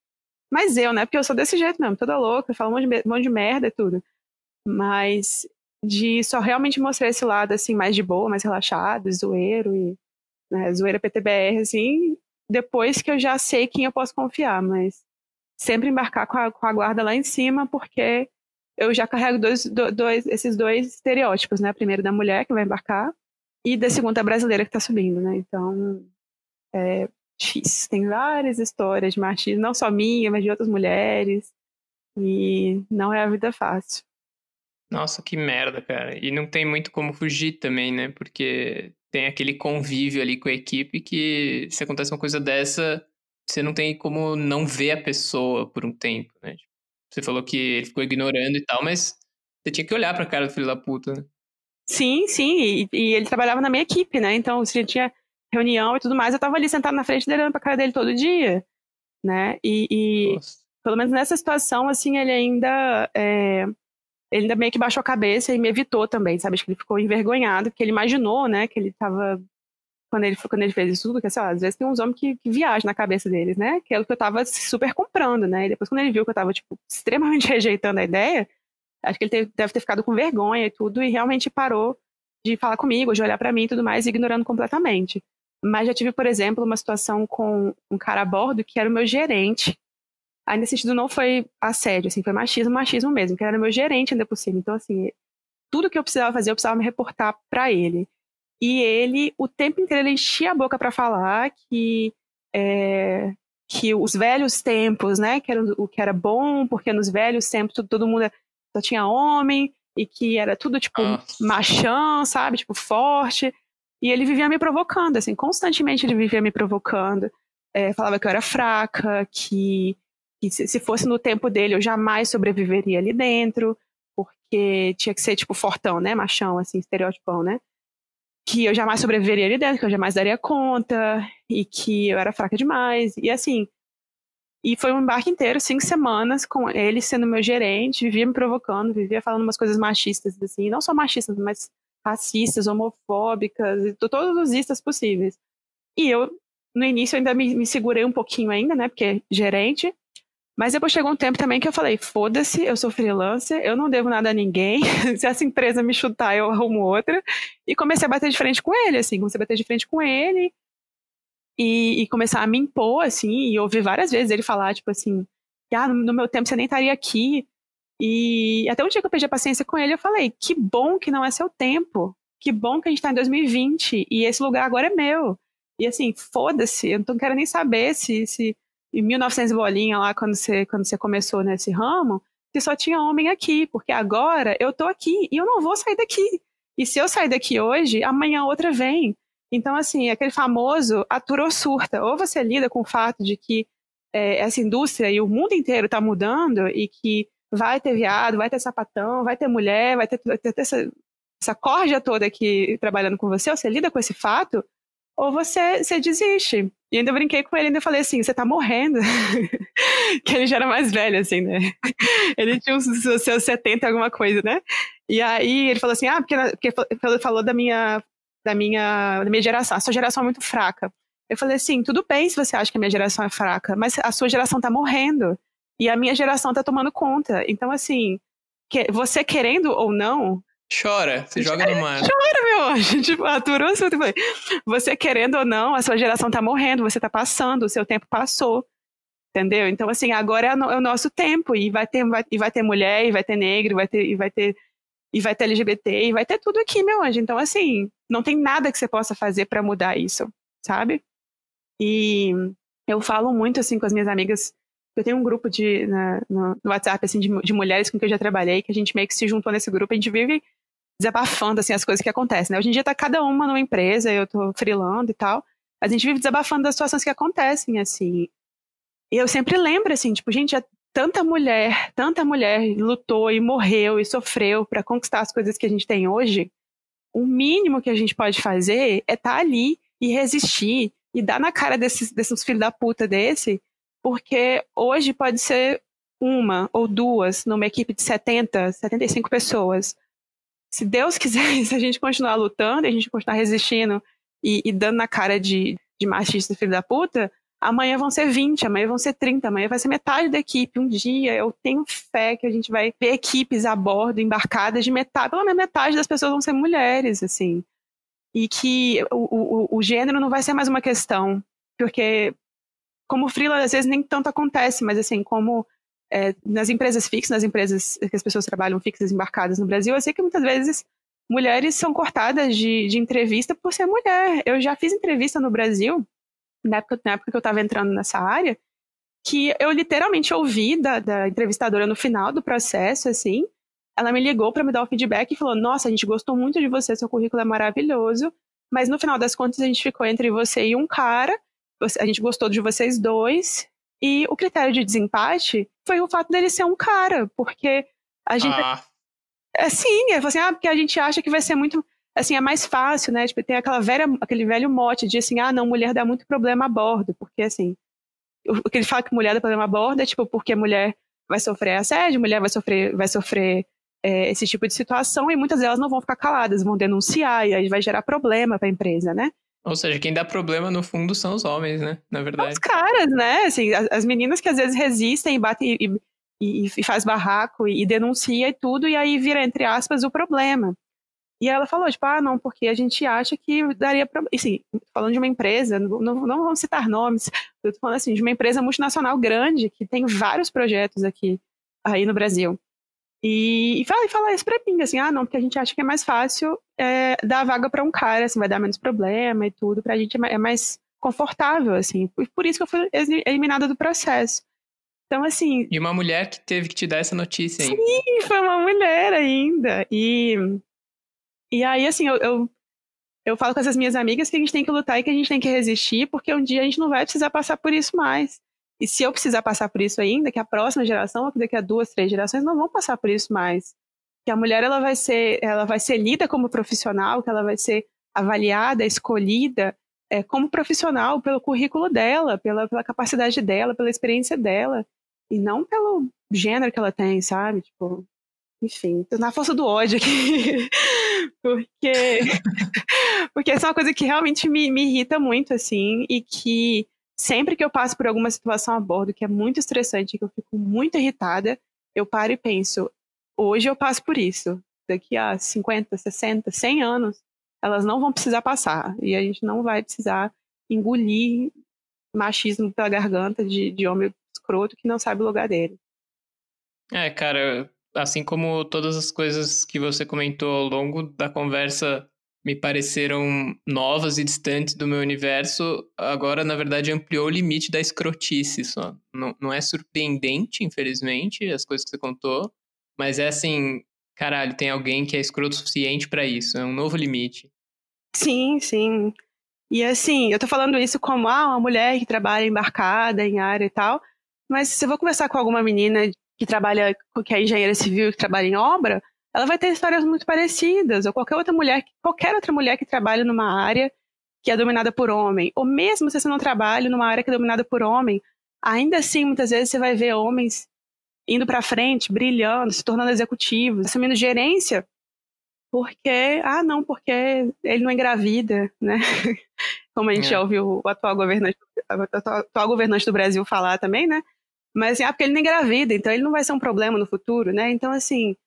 mais eu, né, porque eu sou desse jeito mesmo, toda louca, falo um monte de, um monte de merda e tudo. Mas de só realmente mostrar esse lado, assim, mais de boa, mais relaxado, zoeiro e, né, zoeira PTBR, assim, depois que eu já sei quem eu posso confiar, mas sempre embarcar com a, com a guarda lá em cima, porque eu já carrego dois, dois, esses dois estereótipos, né? Primeiro da mulher que vai embarcar e da segunda brasileira que está subindo, né? Então, é difícil. Tem várias histórias de machismo, não só minha, mas de outras mulheres. E não é a vida fácil. Nossa, que merda, cara. E não tem muito como fugir também, né? Porque tem aquele convívio ali com a equipe que se acontece uma coisa dessa, você não tem como não ver a pessoa por um tempo, né? Você falou que ele ficou ignorando e tal, mas você tinha que olhar pra cara do filho da puta, né? Sim, sim, e, e ele trabalhava na minha equipe, né? Então, se tinha reunião e tudo mais, eu tava ali sentado na frente dele, olhando pra cara dele todo dia, né? E, e pelo menos nessa situação, assim, ele ainda é, ele ainda meio que baixou a cabeça e me evitou também, sabe? Acho que ele ficou envergonhado, porque ele imaginou, né, que ele tava. Quando ele, quando ele fez isso tudo, que sei lá, às vezes tem uns homens que, que viajam na cabeça deles, né? Que é o que eu tava super comprando, né? E depois, quando ele viu que eu tava, tipo, extremamente rejeitando a ideia, acho que ele teve, deve ter ficado com vergonha e tudo, e realmente parou de falar comigo, de olhar para mim e tudo mais, ignorando completamente. Mas já tive, por exemplo, uma situação com um cara a bordo que era o meu gerente, Aí, nesse sentido, não foi assédio, assim, foi machismo, machismo mesmo, que era meu gerente ainda por cima. Então, assim, tudo que eu precisava fazer, eu precisava me reportar para ele. E ele, o tempo inteiro, ele enchia a boca para falar que, é, que os velhos tempos, né, que era o que era bom, porque nos velhos tempos todo, todo mundo só tinha homem, e que era tudo, tipo, Nossa. machão, sabe, tipo, forte. E ele vivia me provocando, assim, constantemente ele vivia me provocando. É, falava que eu era fraca, que que se, se fosse no tempo dele eu jamais sobreviveria ali dentro, porque tinha que ser tipo fortão, né, machão, assim, estereotipão, né? Que eu jamais sobreviveria ali dentro, que eu jamais daria conta, e que eu era fraca demais, e assim. E foi um embarque inteiro, cinco semanas, com ele sendo meu gerente, vivia me provocando, vivia falando umas coisas machistas, assim, não só machistas, mas racistas, homofóbicas, todos os istas possíveis. E eu, no início, ainda me, me segurei um pouquinho ainda, né, porque gerente, mas depois chegou um tempo também que eu falei: foda-se, eu sou freelancer, eu não devo nada a ninguém. Se essa empresa me chutar, eu arrumo outra. E comecei a bater de frente com ele, assim, comecei a bater de frente com ele e, e começar a me impor, assim, e ouvir várias vezes ele falar, tipo assim: ah, no meu tempo você nem estaria aqui. E até um dia que eu perdi a paciência com ele, eu falei: que bom que não é seu tempo. Que bom que a gente tá em 2020 e esse lugar agora é meu. E assim, foda-se, eu não quero nem saber se, se em 1900 bolinha lá, quando você, quando você começou nesse ramo, você só tinha homem aqui, porque agora eu tô aqui e eu não vou sair daqui. E se eu sair daqui hoje, amanhã outra vem. Então, assim, aquele famoso atura ou surta. Ou você lida com o fato de que é, essa indústria e o mundo inteiro está mudando e que vai ter viado, vai ter sapatão, vai ter mulher, vai ter, ter essa, essa corja toda aqui trabalhando com você, ou você lida com esse fato, ou você, você desiste. E ainda brinquei com ele, ainda falei assim, você tá morrendo. que ele já era mais velho, assim, né? ele tinha uns seus 70 alguma coisa, né? E aí ele falou assim, ah, porque, porque falou da minha, da minha, da minha geração, a sua geração é muito fraca. Eu falei assim, tudo bem se você acha que a minha geração é fraca, mas a sua geração tá morrendo. E a minha geração tá tomando conta. Então, assim, que, você querendo ou não, Chora, se joga no mar. Chora, meu anjo. Tipo, aturou o tempo. Você querendo ou não, a sua geração tá morrendo, você tá passando, o seu tempo passou. Entendeu? Então, assim, agora é, é o nosso tempo. E vai ter, vai, e vai ter mulher, e vai ter negro, e vai ter, e vai ter, e vai ter LGBT, e vai ter tudo aqui, meu anjo. Então, assim, não tem nada que você possa fazer para mudar isso, sabe? E eu falo muito, assim, com as minhas amigas eu tenho um grupo de, na, no, WhatsApp, assim, de, de, mulheres com quem eu já trabalhei, que a gente meio que se juntou nesse grupo, a gente vive desabafando, assim, as coisas que acontecem, né? Hoje em dia tá cada uma numa empresa, eu tô freelando e tal, a gente vive desabafando das situações que acontecem, assim. E eu sempre lembro, assim, tipo, gente, tanta mulher, tanta mulher lutou e morreu e sofreu para conquistar as coisas que a gente tem hoje. O mínimo que a gente pode fazer é estar tá ali e resistir e dar na cara desses, desses filhos da puta desse porque hoje pode ser uma ou duas numa equipe de 70, 75 pessoas. Se Deus quiser, se a gente continuar lutando, a gente continuar resistindo e, e dando na cara de, de machista filho da puta, amanhã vão ser 20, amanhã vão ser 30, amanhã vai ser metade da equipe. Um dia eu tenho fé que a gente vai ver equipes a bordo, embarcadas de metade, pelo menos metade das pessoas vão ser mulheres, assim. E que o, o, o gênero não vai ser mais uma questão, porque como freela às vezes nem tanto acontece, mas assim, como é, nas empresas fixas, nas empresas que as pessoas trabalham fixas embarcadas no Brasil, eu sei que muitas vezes mulheres são cortadas de, de entrevista por ser mulher. Eu já fiz entrevista no Brasil, na época, na época que eu estava entrando nessa área, que eu literalmente ouvi da, da entrevistadora no final do processo, assim, ela me ligou para me dar o feedback e falou: Nossa, a gente gostou muito de você, seu currículo é maravilhoso, mas no final das contas a gente ficou entre você e um cara, a gente gostou de vocês dois, e o critério de desempate foi o fato dele ser um cara, porque a gente. Ah. É, sim, é assim, ah, porque a gente acha que vai ser muito. Assim, é mais fácil, né? Tipo, tem aquela velha, aquele velho mote de assim, ah, não, mulher dá muito problema a bordo, porque assim. O que ele fala que mulher dá problema a bordo é tipo, porque mulher vai sofrer assédio, mulher vai sofrer, vai sofrer é, esse tipo de situação e muitas delas não vão ficar caladas, vão denunciar e aí vai gerar problema para a empresa, né? Ou seja, quem dá problema no fundo são os homens, né? Na verdade. Os caras, né? Assim, as, as meninas que às vezes resistem e batem e, e, e faz barraco e, e, denuncia e tudo, e aí vira, entre aspas, o problema. E ela falou, tipo, ah, não, porque a gente acha que daria problema. Assim, falando de uma empresa, não, não, não vamos citar nomes, eu tô falando assim, de uma empresa multinacional grande que tem vários projetos aqui aí no Brasil. E, e, fala, e fala isso pra mim, assim, ah, não, porque a gente acha que é mais fácil é, dar a vaga para um cara, assim, vai dar menos problema e tudo, pra gente é mais confortável, assim. Por, por isso que eu fui eliminada do processo. Então, assim. E uma mulher que teve que te dar essa notícia ainda. Sim, foi uma mulher ainda. E, e aí, assim, eu, eu, eu falo com essas minhas amigas que a gente tem que lutar e que a gente tem que resistir, porque um dia a gente não vai precisar passar por isso mais. E se eu precisar passar por isso ainda, que a próxima geração, ou daqui a duas, três gerações, não vão passar por isso mais. Que a mulher ela vai ser, ela vai ser lida como profissional, que ela vai ser avaliada, escolhida é, como profissional pelo currículo dela, pela, pela capacidade dela, pela experiência dela, e não pelo gênero que ela tem, sabe? Tipo, enfim, tô na força do ódio aqui. porque porque essa é uma coisa que realmente me, me irrita muito, assim, e que sempre que eu passo por alguma situação a bordo que é muito estressante, que eu fico muito irritada, eu paro e penso, hoje eu passo por isso. Daqui a 50, 60, 100 anos, elas não vão precisar passar. E a gente não vai precisar engolir machismo pela garganta de, de homem escroto que não sabe o lugar dele. É, cara, assim como todas as coisas que você comentou ao longo da conversa me pareceram novas e distantes do meu universo, agora, na verdade, ampliou o limite da escrotice só. Não, não é surpreendente, infelizmente, as coisas que você contou, mas é assim, caralho, tem alguém que é escroto o suficiente para isso, é um novo limite. Sim, sim. E assim, eu tô falando isso como ah, uma mulher que trabalha embarcada em área e tal, mas se eu vou conversar com alguma menina que trabalha, que é engenheira civil, que trabalha em obra, ela vai ter histórias muito parecidas, ou qualquer outra mulher, qualquer outra mulher que trabalha numa área que é dominada por homem, ou mesmo se você não trabalha numa área que é dominada por homem, ainda assim, muitas vezes você vai ver homens indo para frente, brilhando, se tornando executivos, assumindo gerência, porque, ah, não, porque ele não engravida, né? Como a gente é. já ouviu o atual governante, o atual governante do Brasil falar também, né? Mas, assim, ah, porque ele não engravida, então ele não vai ser um problema no futuro, né? Então, assim,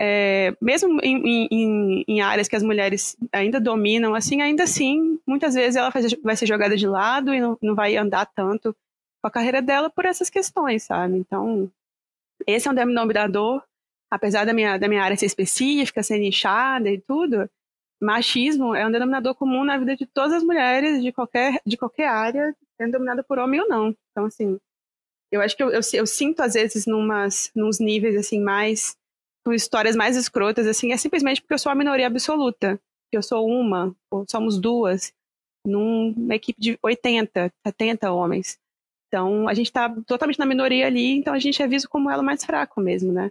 é, mesmo em, em, em, áreas que as mulheres ainda dominam, assim, ainda assim, muitas vezes ela vai ser jogada de lado e não, não vai andar tanto com a carreira dela por essas questões, sabe? Então, esse é um denominador, apesar da minha, da minha área ser específica, ser nichada e tudo, machismo é um denominador comum na vida de todas as mulheres de qualquer, de qualquer área, sendo dominada por homem ou não. Então, assim, eu acho que eu, eu, eu sinto, às vezes, numas, nos níveis, assim, mais histórias mais escrotas, assim, é simplesmente porque eu sou a minoria absoluta. Eu sou uma, ou somos duas, numa equipe de 80, 70 homens. Então, a gente está totalmente na minoria ali, então a gente é visto como ela mais fraco mesmo, né?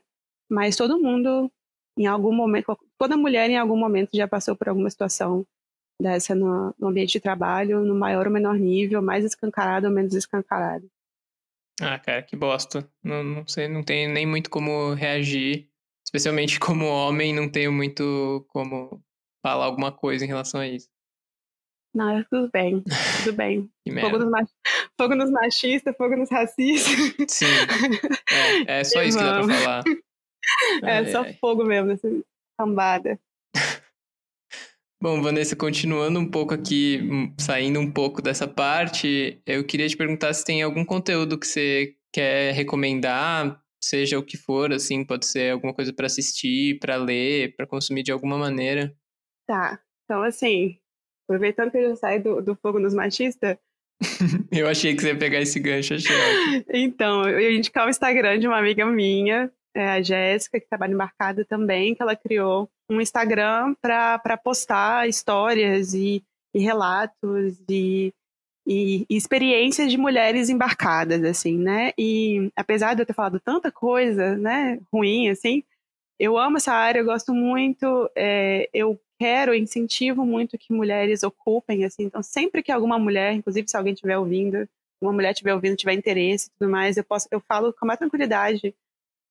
Mas todo mundo, em algum momento, toda mulher em algum momento já passou por alguma situação dessa no, no ambiente de trabalho, no maior ou menor nível, mais escancarado ou menos escancarado. Ah, cara, que bosta. Não, não sei, não tenho nem muito como reagir. Especialmente como homem, não tenho muito como falar alguma coisa em relação a isso. Não, tudo bem, tudo bem. fogo, nos mach... fogo nos machistas, fogo nos racistas. Sim, é, é só isso que dá pra falar. É ai, só ai. fogo mesmo, nessa cambada. Bom, Vanessa, continuando um pouco aqui, hum, saindo um pouco dessa parte, eu queria te perguntar se tem algum conteúdo que você quer recomendar, seja o que for, assim, pode ser alguma coisa para assistir, para ler, para consumir de alguma maneira. Tá, então assim, aproveitando que eu já saí do, do fogo nos machistas. eu achei que você ia pegar esse gancho, achei. então, eu ia indicar o Instagram de uma amiga minha, é, a Jéssica, que trabalha embarcada também, que ela criou um Instagram para postar histórias e, e relatos e, e, experiências de mulheres embarcadas, assim, né? E apesar de eu ter falado tanta coisa, né, ruim, assim, eu amo essa área, eu gosto muito, é, eu quero, incentivo muito que mulheres ocupem, assim, então sempre que alguma mulher, inclusive se alguém estiver ouvindo, uma mulher estiver ouvindo, tiver interesse e tudo mais, eu posso, eu falo com mais tranquilidade,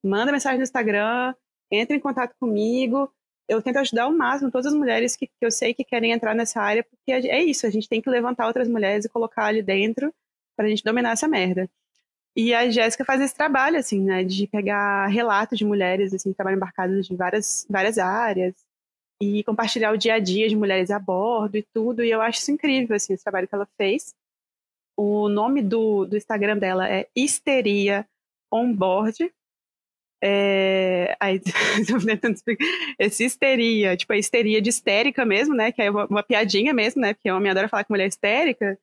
manda mensagem no Instagram, entra em contato comigo, eu tento ajudar ao máximo todas as mulheres que, que, eu sei que querem entrar nessa área, porque é isso, a gente tem que levantar outras mulheres e colocar ali dentro para a gente dominar essa merda. E a Jéssica faz esse trabalho, assim, né, de pegar relatos de mulheres, assim, que trabalham embarcadas de várias, várias áreas e compartilhar o dia a dia de mulheres a bordo e tudo, e eu acho isso incrível, assim, esse trabalho que ela fez. O nome do, do Instagram dela é Histeria Onboard, é, aí, esse histeria, tipo a histeria de histérica mesmo, né? Que é uma, uma, piadinha mesmo, né? Porque homem adora falar que mulher é histérica.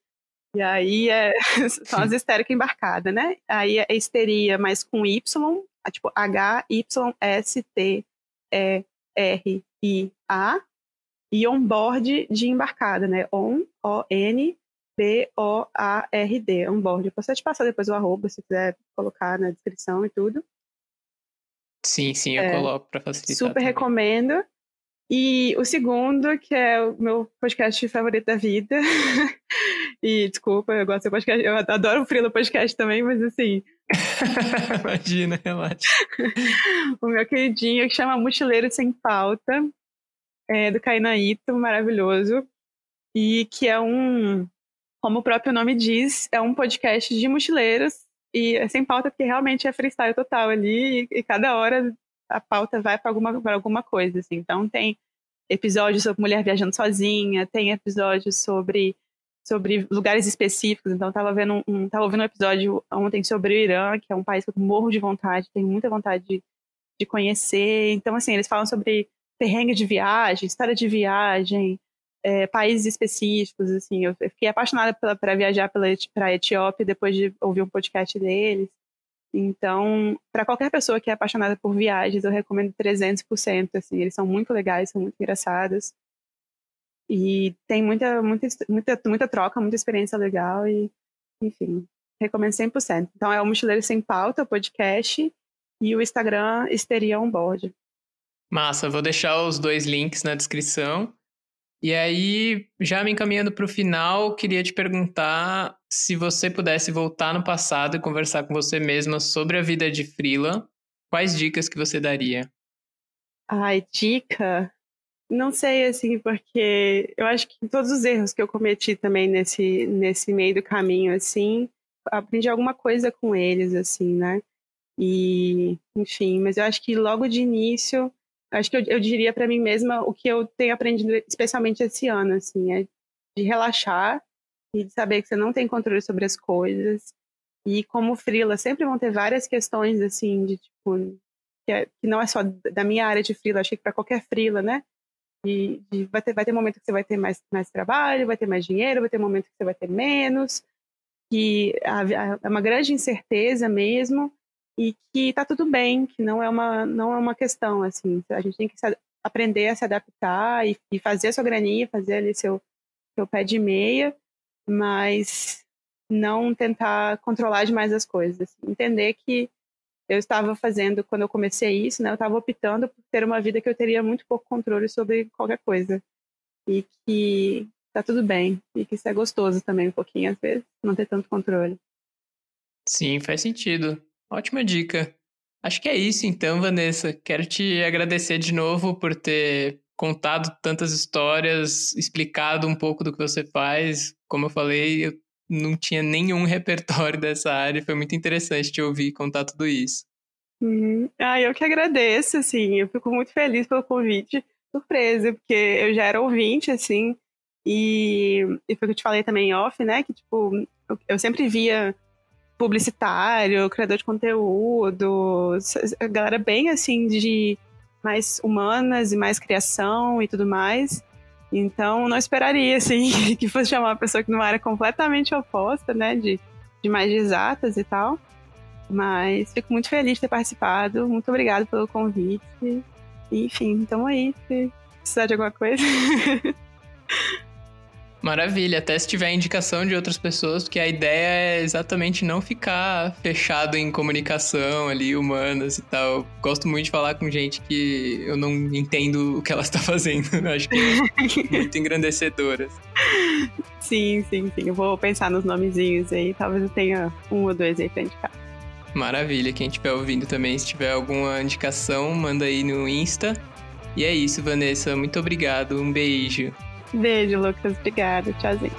E aí é, são as histéricas embarcadas, né? Aí é histeria, mas com Y, tipo H-Y-S-T-E-R-I-A, e onboard de embarcada, né? On, O-N, B-O-A-R-D, onboard. Eu posso te passar depois o arroba, se quiser colocar na descrição e tudo. Sim, sim, eu é, coloco para facilitar. Super também. recomendo. E o segundo, que é o meu podcast favorito da vida. e desculpa, eu gosto do podcast, eu adoro o Frilo Podcast também, mas assim. Imagina, relaxa. o meu queridinho que chama Mochileiro Sem Pauta, é, do Kainaito, maravilhoso. E que é um, como o próprio nome diz, é um podcast de mochileiros e é sem pauta, porque realmente é freestyle total ali, e, e cada hora a pauta vai para alguma, alguma coisa, assim. Então tem episódios sobre mulher viajando sozinha, tem episódios sobre sobre lugares específicos. Então estava vendo um, tava ouvindo um episódio ontem sobre o Irã, que é um país que eu morro de vontade, tenho muita vontade de, de conhecer. Então assim, eles falam sobre perrengue de viagem, história de viagem, é, países específicos, assim. Eu fiquei apaixonada para viajar para a Etiópia depois de ouvir um podcast deles. Então, para qualquer pessoa que é apaixonada por viagens, eu recomendo 300%, assim. Eles são muito legais, são muito engraçados. E tem muita, muita, muita, muita troca, muita experiência legal e, enfim, recomendo 100%. Então, é o Mochileiro Sem Pauta, o podcast, e o Instagram Histeria Onboard. Massa, vou deixar os dois links na descrição. E aí, já me encaminhando para o final, queria te perguntar se você pudesse voltar no passado e conversar com você mesma sobre a vida de Frila, quais dicas que você daria? Ai, dica? Não sei, assim, porque eu acho que todos os erros que eu cometi também nesse, nesse meio do caminho, assim, aprendi alguma coisa com eles, assim, né? E, enfim, mas eu acho que logo de início acho que eu, eu diria para mim mesma o que eu tenho aprendido, especialmente esse ano, assim, é de relaxar e de saber que você não tem controle sobre as coisas. E como frila, sempre vão ter várias questões, assim, de tipo, que, é, que não é só da minha área de frila, acho que para qualquer frila, né? E, e, vai, ter, vai ter momento que você vai ter mais, mais trabalho, vai ter mais dinheiro, vai ter momento que você vai ter menos, que é uma grande incerteza mesmo, e que está tudo bem, que não é uma não é uma questão assim. A gente tem que aprender a se adaptar e, e fazer a sua graninha, fazer ali seu seu pé de meia, mas não tentar controlar demais as coisas. Entender que eu estava fazendo quando eu comecei isso, né? Eu estava optando por ter uma vida que eu teria muito pouco controle sobre qualquer coisa e que tá tudo bem e que isso é gostoso também um pouquinho às vezes, não ter tanto controle. Sim, faz sentido. Ótima dica. Acho que é isso então, Vanessa. Quero te agradecer de novo por ter contado tantas histórias, explicado um pouco do que você faz. Como eu falei, eu não tinha nenhum repertório dessa área. Foi muito interessante te ouvir contar tudo isso. Uhum. Ah, eu que agradeço, assim. Eu fico muito feliz pelo convite. Surpresa, porque eu já era ouvinte, assim. E, e foi o que eu te falei também off, né? Que, tipo, eu, eu sempre via publicitário, criador de conteúdo, a galera bem assim de mais humanas e mais criação e tudo mais. Então, não esperaria, assim, que fosse chamar uma pessoa que numa área completamente oposta, né, de, de mais de exatas e tal. Mas fico muito feliz de ter participado. Muito obrigada pelo convite. enfim, então aí, se precisar de alguma coisa. Maravilha, até se tiver indicação de outras pessoas, porque a ideia é exatamente não ficar fechado em comunicação ali, humanas e tal. Gosto muito de falar com gente que eu não entendo o que ela está fazendo. Acho que é muito engrandecedora. Sim, sim, sim. Eu vou pensar nos nomezinhos aí, talvez eu tenha um ou dois aí pra indicar. Maravilha, quem estiver ouvindo também, se tiver alguma indicação, manda aí no Insta. E é isso, Vanessa. Muito obrigado. Um beijo. Beijo, Lucas. Obrigada. Tchauzinho.